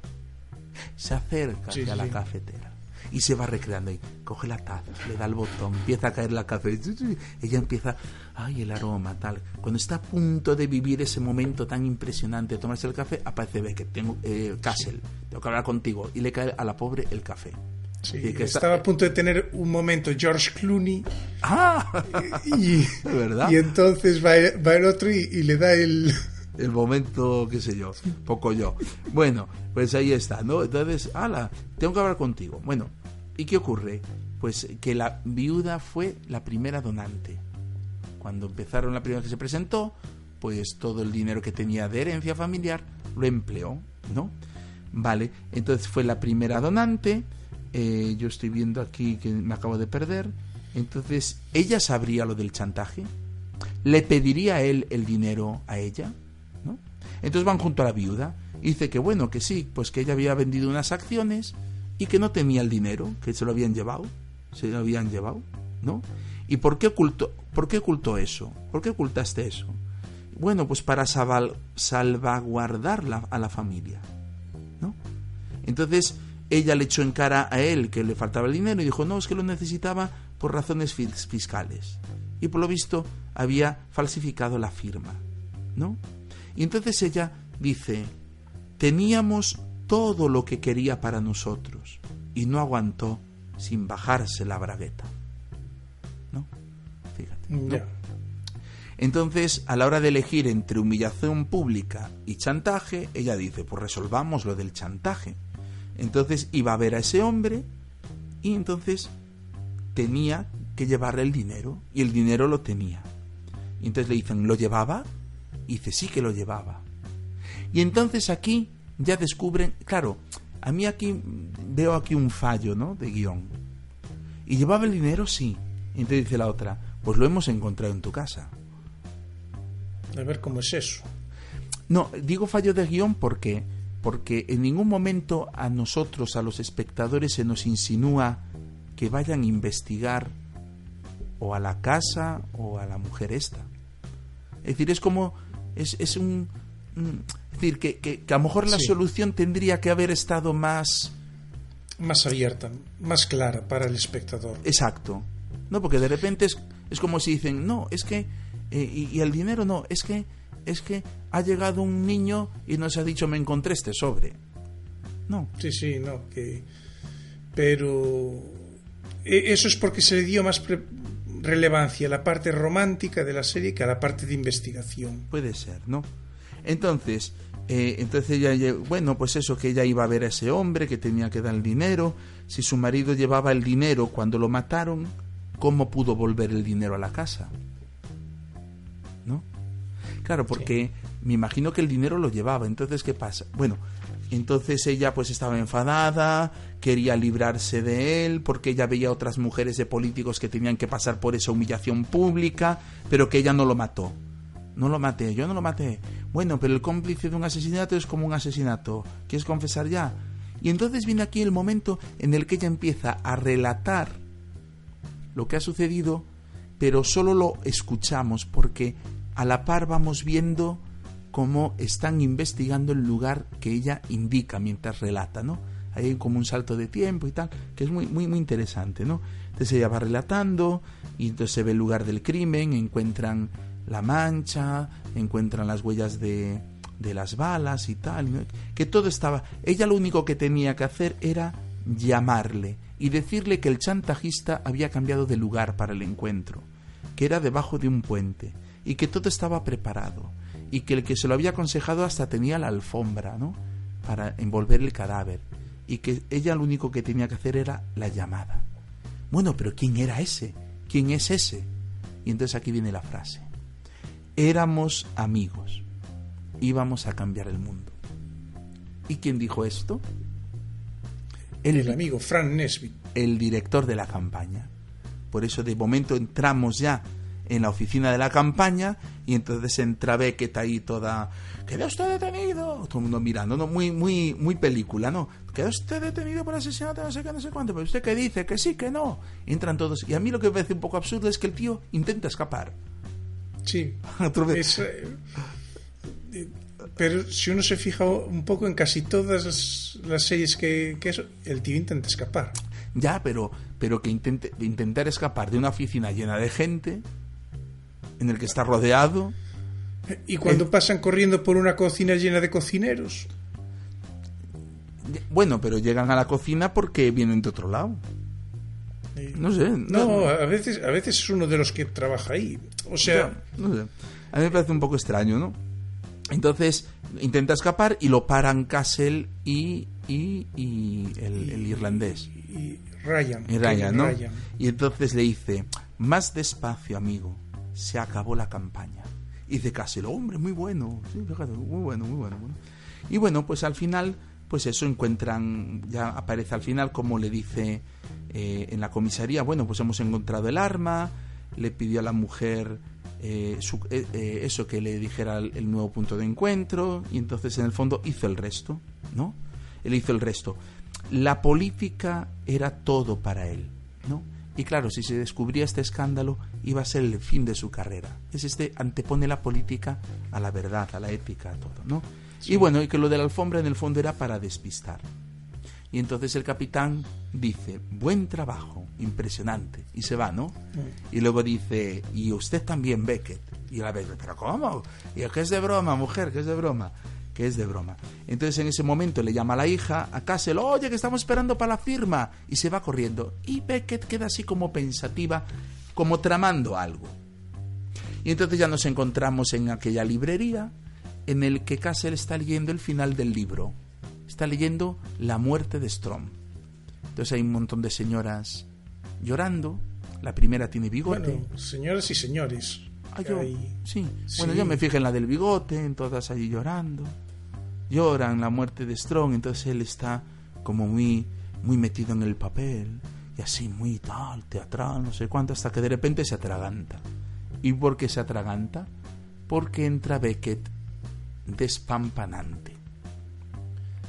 Se acerca Sí, hacia sí, la cafetera y se va recreando ahí. Coge la taza, le da el botón, empieza a caer la café. Ella empieza, ay, el aroma, tal. Cuando está a punto de vivir ese momento tan impresionante de tomarse el café, aparece Beckett, tengo, eh, Castle, tengo que hablar contigo. Y le cae a la pobre el café. Sí, Y que está- estaba a punto de tener un momento George Clooney ¡Ah! y, *laughs* ¿De verdad? y entonces va, va el otro y, y le da el... *laughs* el momento, qué sé yo, poco yo. Bueno, pues ahí está, ¿no? Entonces, ala, tengo que hablar contigo. Bueno, ¿y qué ocurre? Pues que la viuda fue la primera donante. Cuando empezaron la primera vez que se presentó, pues todo el dinero que tenía de herencia familiar lo empleó, ¿no? Vale, entonces fue la primera donante. Eh, yo estoy viendo aquí que me acabo de perder. Entonces, ¿ella sabría lo del chantaje? ¿Le pediría él el dinero a ella? ¿no? Entonces van junto a la viuda y dice que bueno, que sí, pues que ella había vendido unas acciones y que no tenía el dinero, que se lo habían llevado, se lo habían llevado, ¿no? ¿Y por qué ocultó, por qué ocultó eso? ¿Por qué ocultaste eso? Bueno, pues para salvaguardar la- a la familia, ¿no? Entonces ella le echó en cara a él que le faltaba el dinero y dijo, no, es que lo necesitaba por razones fis- fiscales. Y por lo visto había falsificado la firma, ¿no? Y entonces ella dice, teníamos todo lo que quería para nosotros y no aguantó sin bajarse la bragueta. ¿No? Fíjate. Entonces, a la hora de elegir entre humillación pública y chantaje, ella dice, pues resolvamos lo del chantaje. Entonces iba a ver a ese hombre y entonces tenía que llevarle el dinero y el dinero lo tenía. Y entonces le dicen, ¿lo llevaba? Y dice, sí que lo llevaba. Y entonces aquí ya descubren, claro, a mí aquí veo aquí un fallo, ¿no? De guion. ¿Y llevaba el dinero? Sí. Y entonces dice la otra, pues lo hemos encontrado en tu casa. A ver cómo es eso. No, digo fallo de guion porque porque en ningún momento a nosotros, a los espectadores, se nos insinúa que vayan a investigar o a la casa o a la mujer esta. Es decir, es como es, es un es decir que, que- que a lo mejor la Sí. solución tendría que haber estado más Más abierta, más clara para el espectador. Exacto. No, porque de repente es, es como si dicen, no, es que, eh, y, y el dinero no, es que, es que ha llegado un niño y nos ha dicho, me encontré este sobre. No, Sí, sí, no, que... Pero e- eso es porque se le dio más pre- relevancia a la parte romántica de la serie que a la parte de investigación. puede ser, ¿no? Entonces, eh, entonces ella, bueno, pues eso, que ella iba a ver a ese hombre, que tenía que dar el dinero, si su marido llevaba el dinero cuando lo mataron, ¿cómo pudo volver el dinero a la casa? Claro, porque me imagino que el dinero lo llevaba, entonces ¿qué pasa? Bueno, entonces ella pues estaba enfadada, quería librarse de él, porque ella veía otras mujeres de políticos que tenían que pasar por esa humillación pública, pero que ella no lo mató. No lo maté, yo no lo maté. Bueno, pero el cómplice de un asesinato es como un asesinato. ¿Quieres confesar ya? Y entonces viene aquí el momento en el que ella empieza a relatar lo que ha sucedido, pero solo lo escuchamos porque a la par vamos viendo cómo están investigando el lugar que ella indica mientras relata, ¿no? Hay como un salto de tiempo y tal, que es muy, muy, muy interesante, ¿no? Entonces ella va relatando y entonces se ve el lugar del crimen, encuentran la mancha, encuentran las huellas de, de las balas y tal, que todo estaba... Ella lo único que tenía que hacer era llamarle y decirle que el chantajista había cambiado de lugar para el encuentro, que era debajo de un puente y que todo estaba preparado y que el que se lo había aconsejado hasta tenía la alfombra, ¿no? Para envolver el cadáver y que ella lo único que tenía que hacer era la llamada. Bueno, pero ¿quién era ese? ¿Quién es ese? Y entonces aquí viene la frase. Éramos amigos. Íbamos a cambiar el mundo. ¿Y quién dijo esto? El amigo Frank Nesbitt. el director de la campaña. Por eso de momento entramos ya en la oficina de la campaña y entonces entra Beckett ahí toda queda usted detenido todo el mundo mirando no muy muy muy película no queda usted detenido por asesinato no sé qué no sé cuánto pero usted qué dice que sí que no entran todos y a mí lo que me parece un poco absurdo es que el tío intenta escapar. Sí. *laughs* Es, eh, pero si uno se fija un poco en casi todas las, las series que, que eso, el tío intenta escapar. Ya, pero, pero que intente, intentar escapar de una oficina llena de gente, en el que está rodeado. Y cuando Eh. pasan corriendo por una cocina llena de cocineros. Bueno, pero llegan a la cocina porque vienen de otro lado. No sé. No, a veces, a veces es uno de los que trabaja ahí. O sea, Ya, no sé. A mí me parece un poco extraño, ¿no? Entonces intenta escapar y lo paran Castle y, y, y el, el irlandés. y Ryan. Y Ryan, ¿no? Ryan. Y entonces le dice, más despacio, amigo, se acabó la campaña. Y dice Castle, hombre, muy bueno, sí, fíjate, muy bueno, muy bueno. bueno". Y bueno, pues al final, pues eso encuentran, ya aparece al final como le dice eh, en la comisaría, bueno, pues hemos encontrado el arma, le pidió a la mujer eh, eh, eso que le dijera el, el nuevo punto de encuentro y entonces en el fondo hizo el resto, ¿no? Él hizo el resto. La política era todo para él, ¿no? Y claro, si se descubría este escándalo, iba a ser el fin de su carrera. Es este antepone la política a la verdad, a la ética, a todo, ¿no? Y bueno, y que lo de la alfombra en el fondo era para despistar. Y entonces el capitán dice, buen trabajo, impresionante. Y se va, ¿no? Y luego dice, y usted también, Beckett. Y la Beckett, pero ¿cómo? Y que es de broma, mujer, que es de broma. Que es de broma. Entonces en ese momento le llama a la hija, a Castle, oye, que estamos esperando para la firma. Y se va corriendo. Y Beckett queda así como pensativa, como tramando algo. Y entonces ya nos encontramos en aquella librería en el que Castle está leyendo el final del libro. Está leyendo La muerte de Strom. Entonces hay un montón de señoras llorando. La primera tiene bigote. Bueno, señoras y señores. Ah, yo- hay- sí. Bueno, Sí. yo me fijé en la del bigote, en todas allí llorando. Lloran la muerte de Strong, entonces él está como muy, muy metido en el papel. Y así, muy tal, teatral, no sé cuánto, hasta que de repente se atraganta. ¿Y por qué se atraganta? Porque entra Beckett despampanante.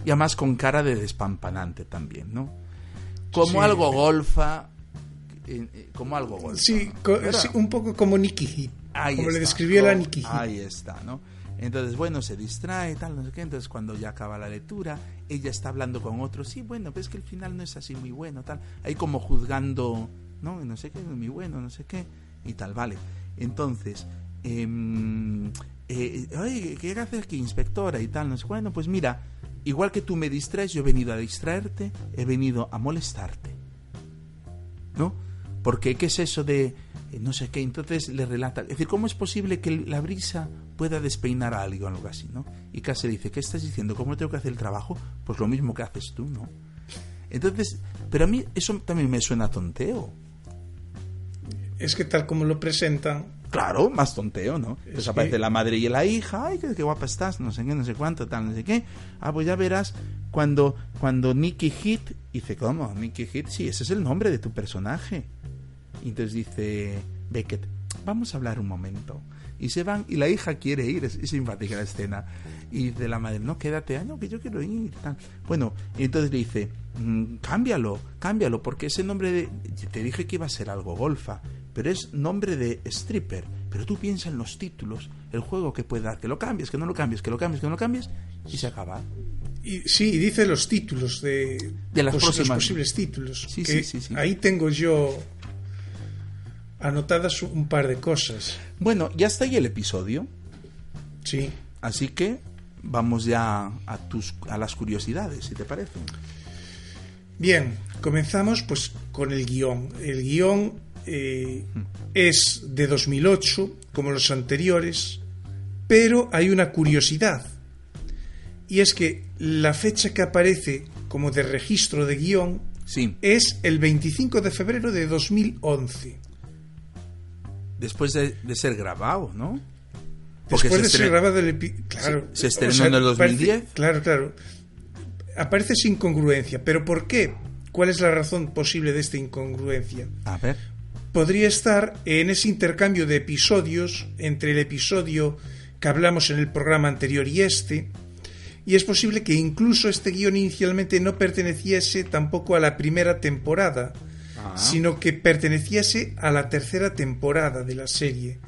Y además con cara de despampanante también, ¿no? Como Sí. algo golfa. eh, eh, como algo golfa. Sí, un poco como Nicky Heat. Ahí como le describía la Nicky Heat. Ahí está, ¿no? Entonces, bueno, se distrae, tal, no sé qué. Entonces, cuando ya acaba la lectura, ella está hablando con otro. Sí, bueno, pues es que el final no es así muy bueno, tal. Ahí como juzgando, ¿no? No sé qué, muy bueno, no sé qué. Y tal, vale. Entonces, em, eh, oye, ¿qué haces aquí, inspectora? Y tal, no sé. Bueno, pues mira, igual que tú me distraes, yo he venido a distraerte, he venido a molestarte. ¿no? Porque, ¿qué es eso de no sé qué? Entonces le relata, es decir, ¿cómo es posible que la brisa pueda despeinar a alguien o algo así, ¿no? Y Cass le dice, ¿qué estás diciendo? ¿Cómo tengo que hacer el trabajo? Pues lo mismo que haces tú, ¿no? Entonces, pero a mí eso también me suena a tonteo. Es que tal como lo presentan, Claro, más tonteo, ¿no? Pues Es aparece la madre y la hija, ay, qué, qué guapa estás, no sé qué, no sé cuánto, tal, no sé qué. Ah, pues ya verás cuando, cuando Nicky Hit, dice, ¿cómo? Nicky Hit, sí, ese es el nombre de tu personaje. Y entonces dice Beckett, vamos a hablar un momento. Y se van, y la hija quiere ir, es, es simpática la escena. Y dice la madre, no, quédate, ah, no, que yo quiero ir. Tal. Bueno, y entonces le dice, "Mm, cámbialo, cámbialo, porque ese nombre de. Te dije que iba a ser algo golfa, pero es nombre de stripper. Pero tú piensa en los títulos, el juego que puede dar, que lo cambies, que no lo cambies, que lo cambies, que no lo cambies, y se acaba. y sí, y dice los títulos de, De las pos- los posibles títulos. Sí, que sí, sí, sí. Ahí tengo yo anotadas un par de cosas. Bueno, ya está ahí el episodio, Sí. así que vamos ya a, tus, a las curiosidades, si te parece. Bien, comenzamos pues con el guion. El guion eh, es de 2008, como los anteriores, pero hay una curiosidad. Y es que la fecha que aparece como de registro de guion Sí, es el 25 de febrero de 2011. Después de, de ser grabado, ¿no? Porque Después se de ser grabado el epi- claro, se- se estrenó en el 2010. parece- claro, claro. Aparece sin incongruencia, pero ¿por qué? ¿Cuál es la razón posible de esta incongruencia? A ver. Podría estar en ese intercambio de episodios entre el episodio que hablamos en el programa anterior y este, y es posible que incluso este guion inicialmente no perteneciese tampoco a la primera temporada, Sino que perteneciese a la tercera temporada de la serie.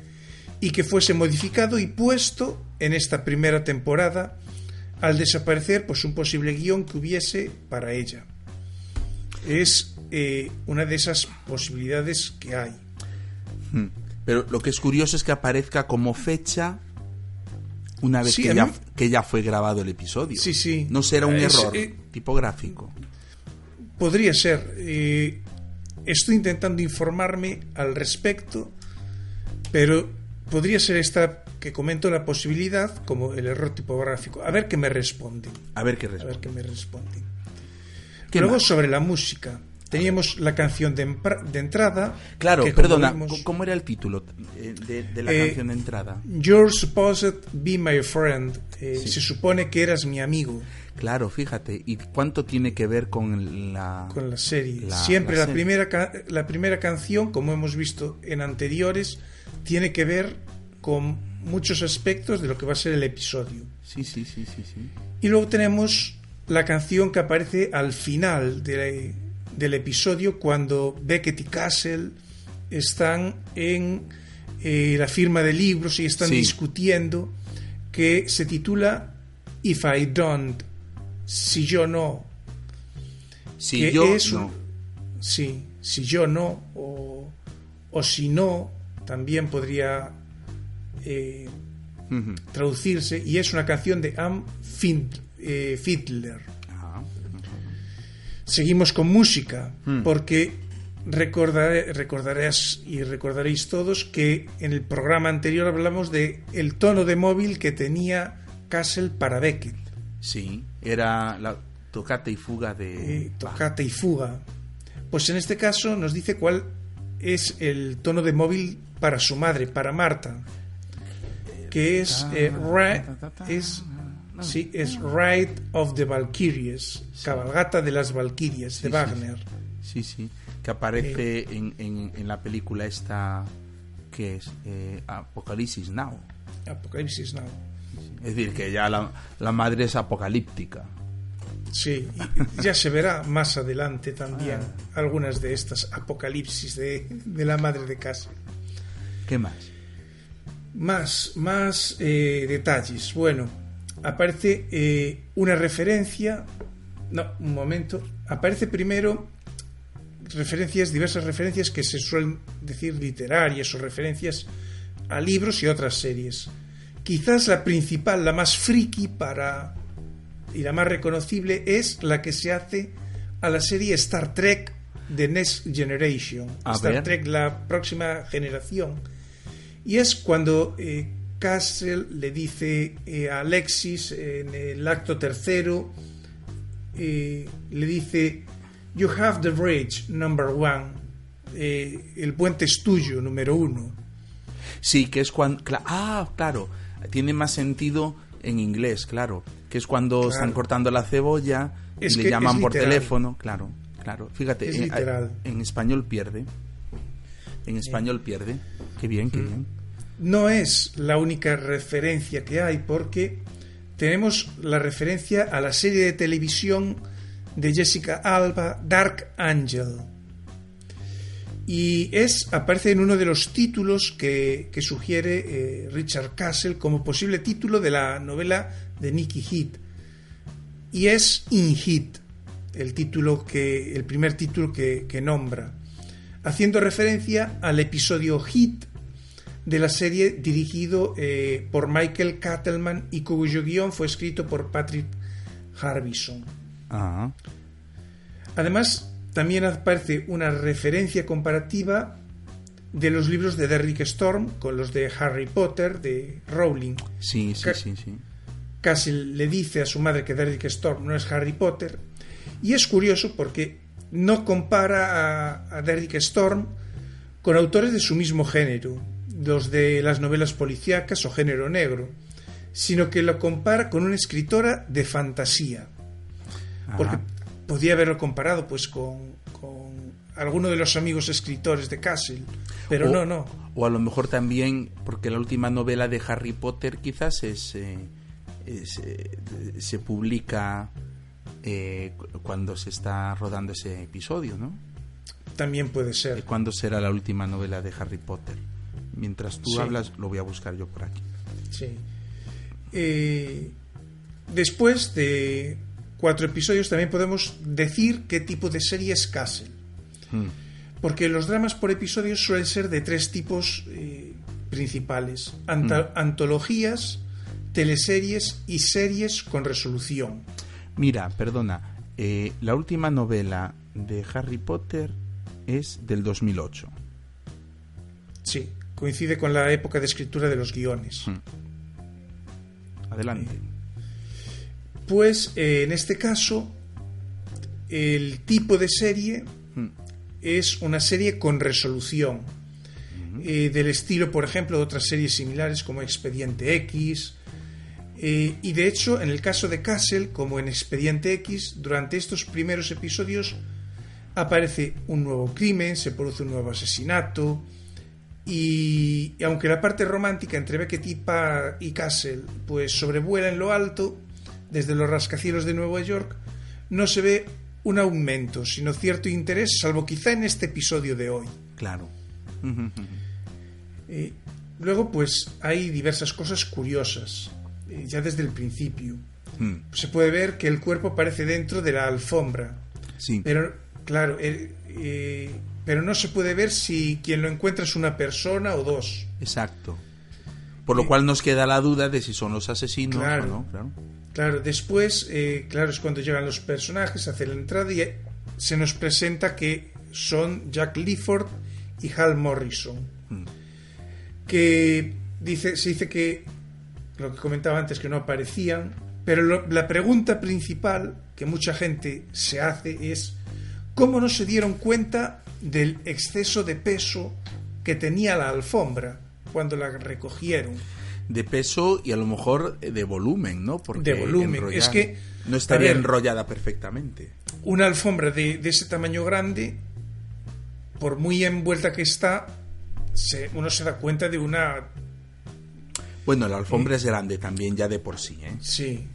y que fuese modificado y puesto en esta primera temporada al desaparecer pues un posible guion que hubiese para ella. Es eh, una de esas posibilidades que hay. Hmm. Pero lo que es curioso es que aparezca como fecha una vez Sí, que, ya, mí- que ya fue grabado el episodio. Sí, sí. No será un Es, error eh, tipográfico. Podría ser. eh, estoy intentando informarme al respecto, pero podría ser esta que comento la posibilidad como el error tipográfico. A ver qué me responden. A ver qué A ver responde. qué me responden. ¿Qué Luego más? sobre la música. Teníamos la canción de, de entrada. Claro, perdona, vimos- ¿cómo era el título eh, de, de la Eh, canción de entrada? You're supposed be my friend. Eh, Se supone que eras mi amigo Claro, fíjate, ¿y cuánto tiene que ver con la... con la serie. La- Siempre la la, serie. primera la primera canción, como hemos visto en anteriores, tiene que ver con muchos aspectos de lo que va a ser el episodio. Sí, sí, sí, sí, sí. Y luego tenemos la canción que aparece al final de- del episodio cuando Beckett y Castle están en eh, la firma de libros y están Sí. discutiendo que se titula If I Don't, si yo no. Si yo es un- no. Sí, si yo no, o, o si no, también podría eh, traducirse, y es una canción de Am eh, Fiedler. Ajá. Seguimos con música, Hmm. porque recordaré, recordarás y recordaréis todos que en el programa anterior hablamos de el tono de móvil que tenía Castle para Beckett, Sí, era la tocata y fuga de... eh, tocata y fuga. Pues en este caso nos dice cuál es el tono de móvil para su madre, para Marta, que es eh, es sí, es Ride of the Valkyries, cabalgata de las Valkyrias Sí, de Wagner. Sí, sí, que aparece Eh. en, en, en la película esta que es eh, Apocalipsis Now. Apocalipsis Now. Es decir, que ya la, la madre es apocalíptica. Sí, ya se verá más adelante también algunas de estas apocalipsis de, de la madre de casa. ¿Qué más? Más, más eh, detalles. Bueno, aparece eh, una referencia. No, un momento. Aparece primero referencias, diversas referencias que se suelen decir literarias o referencias a libros y otras series. Quizás la principal, la más friki para y la más reconocible es la que se hace a la serie Star Trek The Next Generation. A Star ver. Trek, la próxima generación. Y es cuando eh, Castle le dice eh, a Alexis en el acto tercero, eh, le dice, You have the bridge, number one. El puente es tuyo, número uno. Sí, que es cuando... ah, claro, tiene más sentido en inglés, claro. Que es cuando Claro. están cortando la cebolla Es y le llaman por teléfono, claro, claro. Fíjate, Es en, literal. en español pierde. En español pierde. Qué bien, Mm. qué bien. no es la única referencia que hay porque tenemos la referencia a la serie de televisión de Jessica Alba Dark Angel y es aparece en uno de los títulos que, que sugiere eh, Richard Castle como posible título de la novela de Nicky Heat y es In Heat el título que el primer título que, que nombra haciendo referencia al episodio Hit de la serie dirigido eh, por Michael Cattleman y cuyo guion fue escrito por Patrick Harbison. Además, también aparece una referencia comparativa de los libros de Derrick Storm con los de Harry Potter de Rowling. sí, sí, sí, sí. Castle le dice a su madre que Derrick Storm no es Harry Potter y es curioso porque no compara a, a Derrick Storm con autores de su mismo género, los de las novelas policíacas o género negro, sino que lo compara con una escritora de fantasía, porque Ajá. Podía haberlo comparado pues con, con alguno de los amigos escritores de Castle, pero o, no, no. O a lo mejor también, porque la última novela de Harry Potter quizás es, eh, es, eh, se publica eh, cu- cuando se está rodando ese episodio, ¿no? También puede ser. ¿Cuándo será la última novela de Harry Potter? Mientras tú Sí. hablas, lo voy a buscar yo por aquí. Sí. Después de cuatro episodios también podemos decir qué tipo de serie es Castle. Mm. Porque los dramas por episodios suelen ser de tres tipos eh, principales. Anta- Antologías, teleseries y series con resolución. Mira, perdona, eh, la última novela de Harry Potter es del 2008. Sí, coincide con la época de escritura de los guiones. Adelante. Pues eh, en este caso, el tipo de serie Mm. es una serie con resolución. Eh, del estilo, por ejemplo, de otras series similares como Expediente X. Eh, y de hecho, en el caso de Castle, como en Expediente X, durante estos primeros episodios aparece un nuevo crimen, se produce un nuevo asesinato. Y, y aunque la parte romántica entre Beckett y, Castle pues sobrevuela en lo alto, desde los rascacielos de Nueva York, no se ve un aumento, sino cierto interés, salvo quizá en este episodio de hoy. Claro. Eh, luego, pues hay diversas cosas curiosas, eh, ya desde el principio. Mm. Se puede ver que el cuerpo aparece dentro de la alfombra, Sí. pero claro, eh, eh, pero no se puede ver si quien lo encuentra es una persona o dos. Exacto. Por lo cual nos queda la duda de si son los asesinos Claro. o no. Claro. Claro, después, eh, claro, es cuando llegan los personajes, hace la entrada y eh, se nos presenta que son Jack Lifford y Hal Morrison. Que dice, se dice que, lo que comentaba antes, que no aparecían, pero lo- la pregunta principal que mucha gente se hace es cómo no se dieron cuenta del exceso de peso que tenía la alfombra cuando la recogieron. De peso y a lo mejor eh, de volumen, ¿no? Porque De volumen. enrollar Es que, no estaría ver, enrollada perfectamente. una alfombra de, de ese tamaño grande, por muy envuelta que está, se- uno se da cuenta de una... Bueno, la alfombra es grande también ya de por sí, ¿eh? Sí.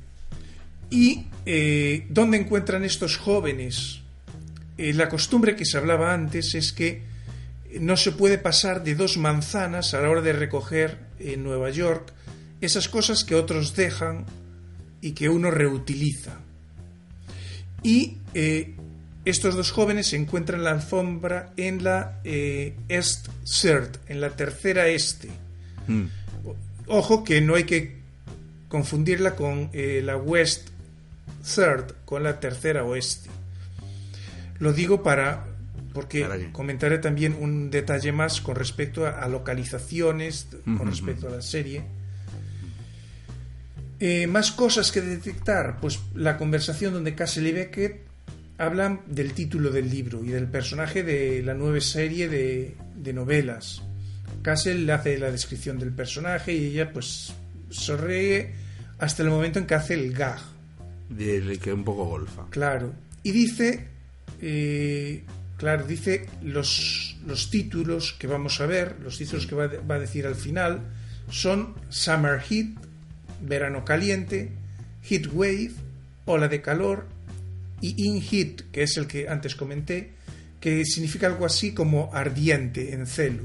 ¿Y eh, dónde encuentran estos jóvenes? Eh, la costumbre que se hablaba antes es que no se puede pasar de dos manzanas a la hora de recoger en Nueva York esas cosas que otros dejan y que uno reutiliza. Y eh, estos dos jóvenes se encuentran la alfombra en la eh, East Third, en la tercera este. Mm. Ojo que no hay que confundirla con eh, la West Third, con la tercera oeste. Lo digo para porque comentaré también un detalle más con respecto a, a localizaciones, con respecto a la serie. Eh, más cosas que detectar, pues la conversación donde Castle y Beckett hablan del título del libro y del personaje de la nueva serie de, de novelas. Castle le hace la descripción del personaje y ella pues sonríe hasta el momento en que hace el gag. De que un poco golfa. Claro. Y dice, eh, claro, dice los, los títulos que vamos a ver, los títulos que va, va a decir al final, son Summer Heat, Verano Caliente, Heat Wave, Ola de Calor y In Heat, que es el que antes comenté, que significa algo así como ardiente en celo.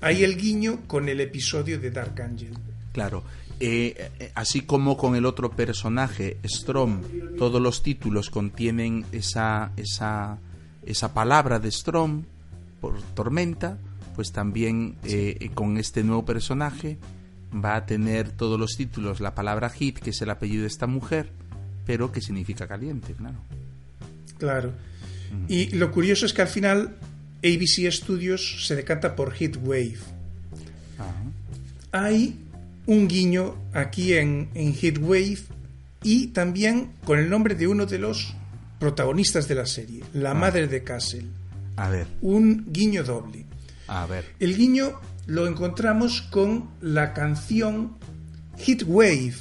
Ahí el guiño con el episodio de Dark Angel. Claro. Eh, eh, así como con el otro personaje, Strom, todos los títulos contienen esa, esa, esa palabra de Strom por tormenta, pues también eh, con este nuevo personaje va a tener todos los títulos la palabra hit, que es el apellido de esta mujer, pero que significa caliente, claro. Claro. Y lo curioso es que al final ABC Studios se decanta por Heat Wave. Hay un guiño aquí en, en Heat Wave y también con el nombre de uno de los protagonistas de la serie, la madre de Castle. A ver, Un guiño doble. a ver. El guiño lo encontramos con la canción Heat Wave.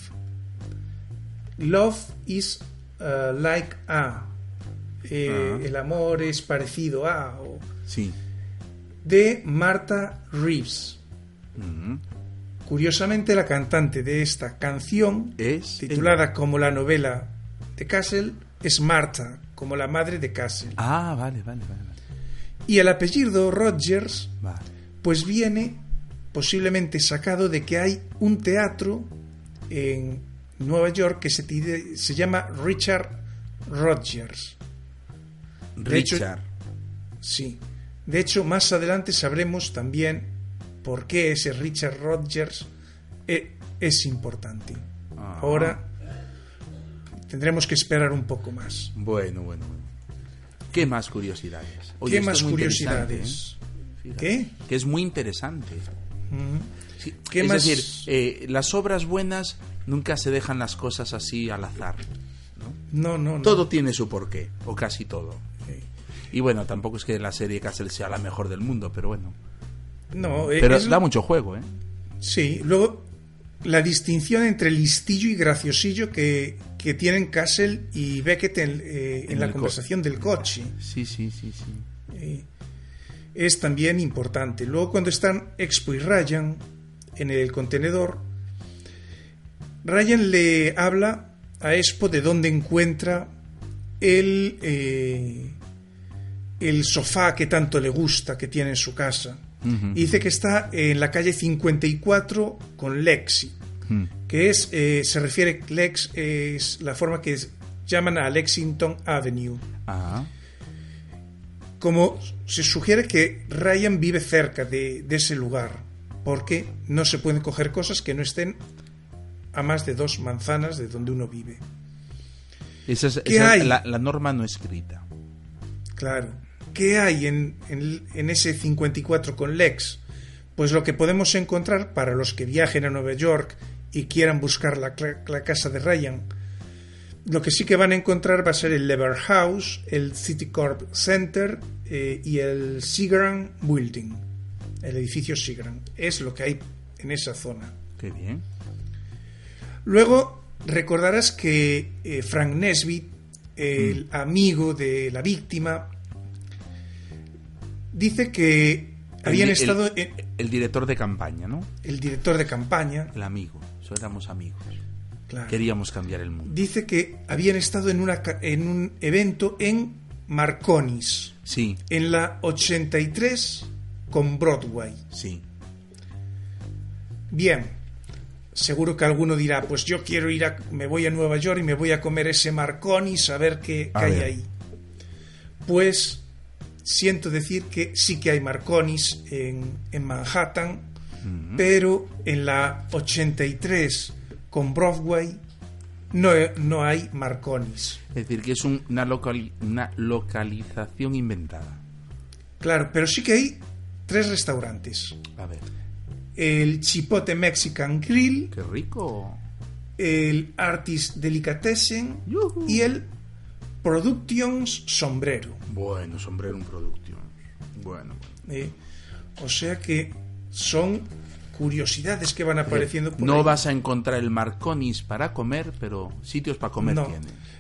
Love is uh, like a. Eh, El amor es parecido a. o- Sí. de Martha Reeves. Ujú. Curiosamente, la cantante de esta canción, Es titulada como la novela de Castle, es Martha, como la madre de Castle. Ah, vale, vale, vale. vale. Y el apellido Rogers, Vale. pues viene posiblemente sacado de que hay un teatro en Nueva York que se, tide- se llama Richard Rodgers. De hecho- Richard. Sí. De hecho, más adelante sabremos también por qué ese Richard Rodgers e- es importante. Ah. Ahora tendremos que esperar un poco más. Bueno, bueno, bueno. ¿Qué más curiosidades? Oye, ¿Qué más curiosidades? ¿eh? ¿Qué? Que es muy interesante. Mm. Sí, ¿Qué es más? decir, eh, las obras buenas nunca se dejan las cosas así al azar. No, no, no. Todo tiene su porqué, o casi todo. Sí. Y bueno, tampoco es que la serie Castle sea la mejor del mundo, pero bueno. No, eh, Pero es- da mucho juego, ¿eh? Sí, luego la distinción entre listillo y graciosillo que, que tienen Castle y Beckett en, eh, en En la co- conversación del coche. Sí, sí, sí, sí. eh, es también importante. Luego cuando están Expo y Ryan en el contenedor, Ryan le habla a Expo de dónde encuentra el, eh, el sofá que tanto le gusta que tiene en su casa. Y dice que está en la calle 54 con Lexi, Mm. que es, eh, se refiere, Lex es la forma que es- llaman a Lexington Avenue como se sugiere que Ryan vive cerca de, de ese lugar, porque no se pueden coger cosas que no estén a más de dos manzanas de donde uno vive. esa es, ¿Qué esa- hay? La, la norma no escrita. Claro. ¿Qué hay en, en- en ese 54 con Lex? Pues lo que podemos encontrar para los que viajen a Nueva York y quieran buscar la, la casa de Ryan, lo que sí que van a encontrar va a ser el Lever House, el Citicorp Center eh, y el Seagram Building, el edificio Seagram. Es lo que hay en esa zona. Qué bien. Luego recordarás que eh, Frank Nesbitt, el amigo de la víctima, dice que habían El estado el director de campaña, ¿no? el director de campaña, El amigo. Eso éramos amigos. claro, Queríamos cambiar el mundo. dice que habían estado en, una, en un evento en Marconis, Sí, en la 83 con Broadway. sí. Bien, seguro que alguno dirá, pues yo quiero ir a, me voy a Nueva York y me voy a comer ese Marconis a ver qué, A qué hay ahí. Pues siento decir que sí que hay Marconis en, en Manhattan, pero en la 83 con Broadway no, no hay Marconis. Es decir, que es un- una, locali- una localización inventada. Claro, pero sí que hay tres restaurantes. A ver, El Chipote Mexican Grill, qué rico. el Artist Delicatessen y el Productions Sombrero. Bueno, sombrero, un producto. Bueno, ¿eh? O sea que son curiosidades que van apareciendo por no ahí. vas a encontrar el Marconis para comer, pero sitios para comer no.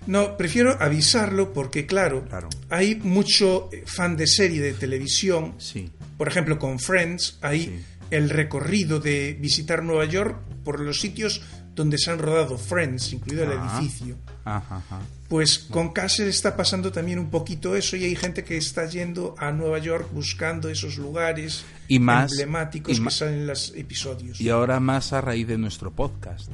No, prefiero avisarlo porque, claro, Claro. hay mucho eh, fan de serie de televisión, Sí, por ejemplo con Friends, hay Sí. el recorrido de visitar Nueva York por los sitios donde se han rodado Friends, incluido el Ah. edificio. ajá, ajá. Pues con Castle está pasando también un poquito eso y hay gente que está yendo a Nueva York buscando esos lugares Y más- emblemáticos y que salen en los episodios. Y ahora más a raíz de nuestro podcast.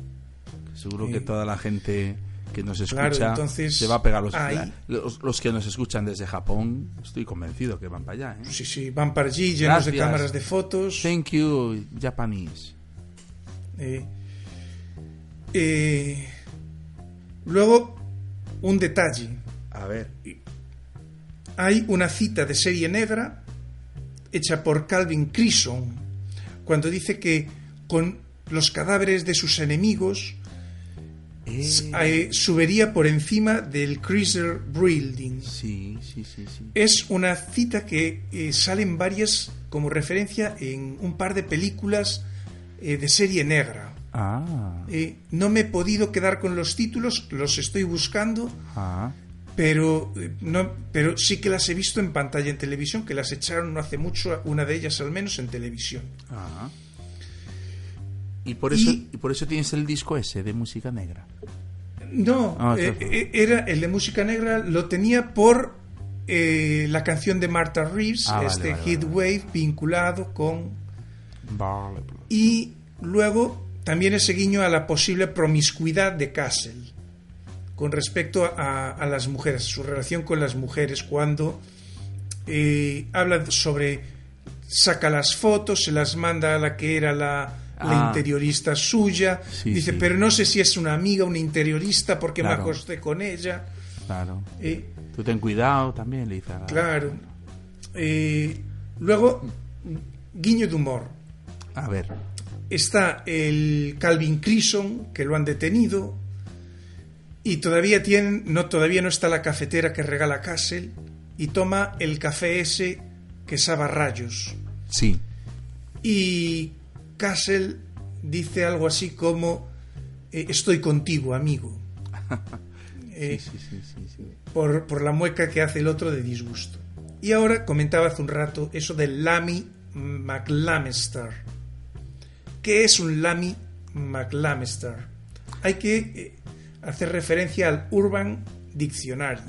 Seguro que toda la gente que nos Claro, escucha entonces, se va a pegar los, ahí- los, los que nos escuchan desde Japón. Estoy convencido que van para allá. ¿eh? Sí, sí, van para allí llenos de cámaras de fotos. Thank you, Japanese. Eh, eh, luego, un detalle. A ver. Hay una cita de serie negra hecha por Calvin Crison cuando dice que con los cadáveres de sus enemigos Eh, eh, subiría por encima del Chrysler Building. sí, sí, sí, sí. Es una cita que eh, salen varias como referencia en un par de películas eh, de serie negra. Ah, Eh, no me he podido quedar con los títulos, los estoy buscando, ah. pero, eh, no, pero sí que las he visto en pantalla en televisión, que las echaron no hace mucho, una de ellas al menos en televisión. ah. Y por eso y por eso tienes el disco ese de música negra. No, Ah, eh, claro. eh, era el de música negra, lo tenía por eh, la canción de Martha Reeves, Ah, vale, este vale, Heat vale. Wave vinculado con. Y luego también ese guiño a la posible promiscuidad de Castle con respecto a, a las mujeres, su relación con las mujeres, cuando eh, habla sobre saca las fotos, se las manda a la que era la, la Ah. interiorista suya, Sí, dice, sí. pero no sé si es una amiga, una interiorista, porque me acosté con ella. Claro. Eh, Tú ten cuidado también, le dice. a la- claro. Eh, luego, guiño de humor. A ver. Está el Calvin Crison, que lo han detenido, y todavía tienen, no, todavía no está la cafetera que regala Castle, y toma el café ese que sabe rayos. Sí. Y Castle dice algo así como eh, estoy contigo, amigo. *laughs* Eh, Sí, sí, sí, sí. por, por la mueca que hace el otro de disgusto. Y ahora comentaba hace un rato eso del Lamy McLamester. ¿Qué es un Lamy McLamester? Hay que eh, hacer referencia al Urban Dictionary.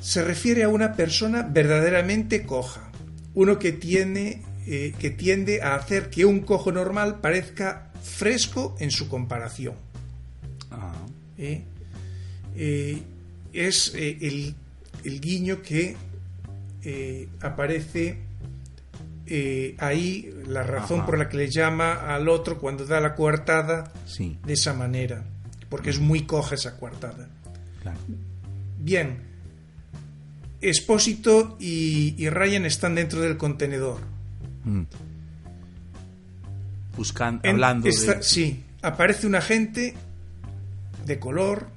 Se refiere a una persona verdaderamente coja, uno que tiene eh, que tiende a hacer que un cojo normal parezca fresco en su comparación. Ah, ¿eh? Eh, es el, el guiño que aparece eh, ahí, la razón Ajá. por la que le llama al otro cuando da la coartada sí, de esa manera, porque es muy coja esa coartada. claro. Bien, Espósito y, y Ryan están dentro del contenedor. Mm. Buscan, En- hablando esta- de... Sí, aparece un agente de color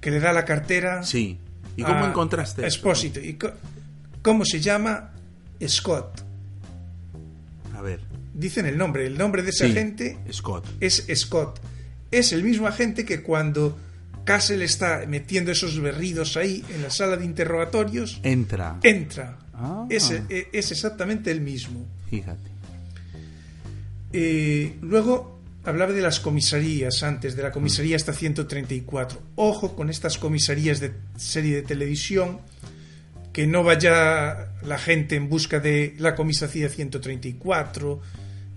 que le da la cartera Sí. ¿Y cómo a- encontraste? a esto? Espósito. ¿Y cómo se llama? Scott. A ver. Dicen el nombre. El nombre de ese Sí, agente Scott. es Scott. Es el mismo agente que cuando Castle está metiendo esos berridos ahí en la sala de interrogatorios, Entra. entra. Ah. Es, eh, es exactamente el mismo. Fíjate. Eh, luego hablaba de las comisarías antes, de la comisaría hasta 134. Ojo con estas comisarías de serie de televisión, que no vaya la gente en busca de la comisaría 134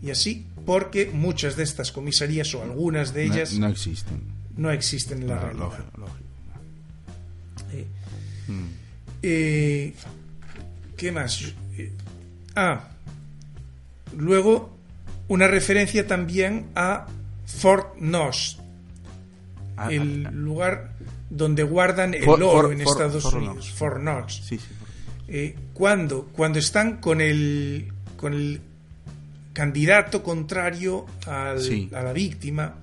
y así, porque muchas de estas comisarías o algunas de ellas No, no, existen. existen en la No, realidad. lógico, lógico. Eh, Mm. Eh, ¿Qué más? Eh, ah, luego una referencia también a Fort Knox, Ah, el ah, lugar donde guardan el For- oro for- en for- Estados Unidos. Knox. sí, Eh, cuando, cuando están con el, con el candidato contrario al- Sí. a la víctima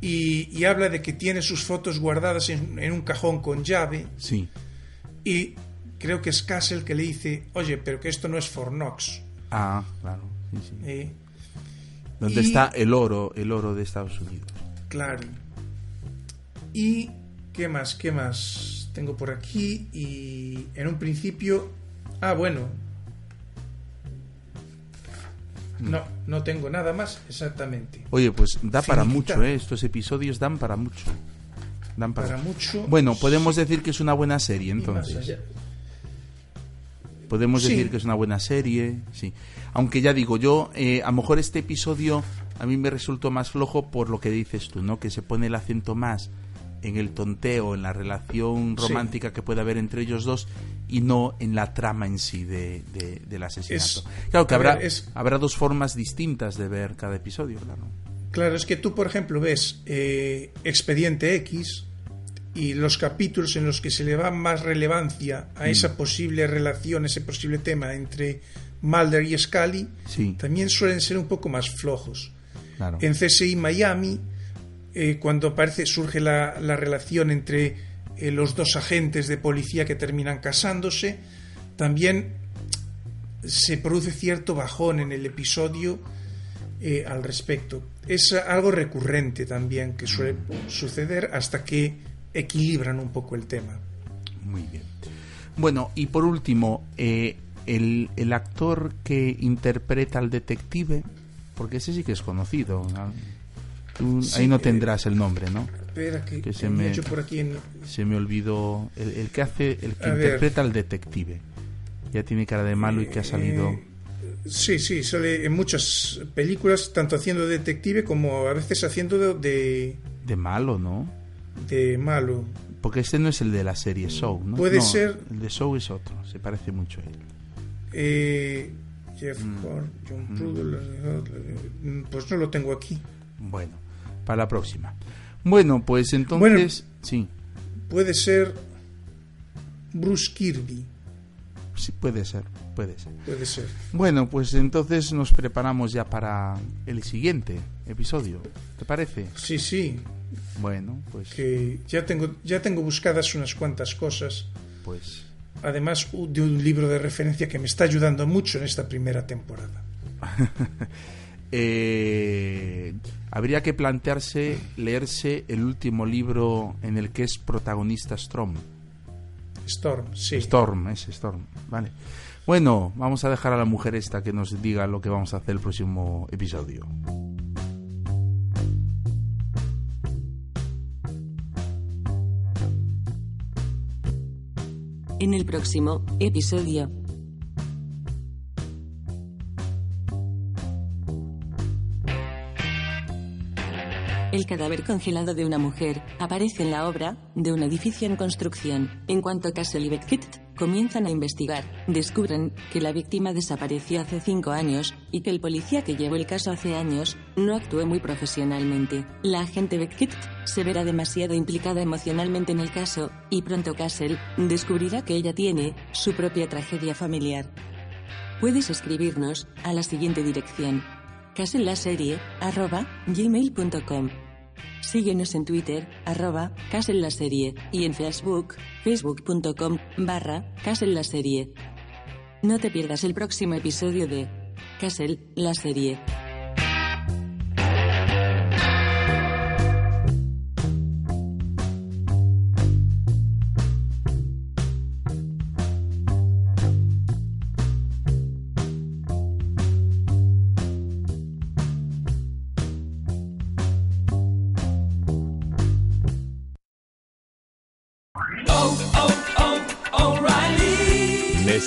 y, y habla de que tiene sus fotos guardadas en, en un cajón con llave Sí. y creo que es Castle que le dice, oye, pero que esto no es Fort Knox. Ah, claro. Sí, sí. Eh, Donde y- está el oro, el oro de Estados Unidos. claro. Y, ¿qué más? ¿Qué más? Tengo por aquí y en un principio... Ah, bueno. No, no tengo nada más exactamente. Oye, pues da para mucho, ¿eh? Estos episodios dan para mucho. Dan para, Para mucho... Bueno, podemos decir que es una buena serie, entonces. Podemos Sí. decir que es una buena serie, sí. Aunque ya digo, yo, eh, a lo mejor este episodio a mí me resultó más flojo por lo que dices tú, ¿no? Que se pone el acento más en el tonteo, en la relación Sí. romántica que puede haber entre ellos dos y no en la trama en sí de, de- del asesinato. Es- claro que habrá, ver, es- habrá dos formas distintas de ver cada episodio, claro. Claro, es que tú, por ejemplo, ves eh, Expediente X y los capítulos en los que se le da más relevancia a Mm. esa posible relación, ese posible tema entre Mulder y Scully, Sí, también suelen ser un poco más flojos. claro. En CSI Miami, eh, cuando aparece, surge la, la relación entre eh, los dos agentes de policía que terminan casándose, también se produce cierto bajón en el episodio eh, al respecto. Es algo recurrente también que suele suceder hasta que equilibran un poco el tema. Muy bien. Bueno, y por último, eh, el, el actor que interpreta al detective, porque ese sí que es conocido. ¿no? Tú Sí, ahí no eh, tendrás el nombre, ¿no? Espera, que, Que se me- por aquí en- Se me olvidó. El, el que hace, el que A ver. interpreta al detective. Ya tiene cara de malo y que ha salido. Eh, Sí, sí, sale en muchas películas, tanto haciendo de detective como a veces haciendo de, de, malo, ¿no? de malo. Porque este no es el de la serie Show, ¿no? Puede No, ser- El de Show es otro, se parece mucho a él. Eh, Jeff Mm. Horn, John mm, pues no lo tengo aquí. Bueno, para la próxima. Bueno, pues entonces. Sí, Puede ser Bruce Kirby, sí, puede ser, puede ser. puede ser. Bueno, pues entonces nos preparamos ya para el siguiente episodio. ¿Te parece? Sí, sí, Bueno, pues. que ya tengo, ya tengo buscadas unas cuantas cosas. Pues. Además de un libro de referencia que me está ayudando mucho en esta primera temporada. *laughs* eh, habría que plantearse leerse el último libro en el que es protagonista Storm. Storm, sí. Storm, es Storm, vale. Bueno, vamos a dejar a la mujer esta que nos diga lo que vamos a hacer el próximo episodio. En el próximo episodio. El cadáver congelado de una mujer aparece en la obra de un edificio en construcción. En cuanto Castle y Beckett comienzan a investigar, descubren que la víctima desapareció hace cinco años y que el policía que llevó el caso hace años no actuó muy profesionalmente. La agente Beckett se verá demasiado implicada emocionalmente en el caso y pronto Castle descubrirá que ella tiene su propia tragedia familiar. Puedes escribirnos a la siguiente dirección caselaserie arroba gmail.com Síguenos en Twitter arroba caselaserie y en Facebook facebook.com barra caselaserie. No te pierdas el próximo episodio de Casel la serie.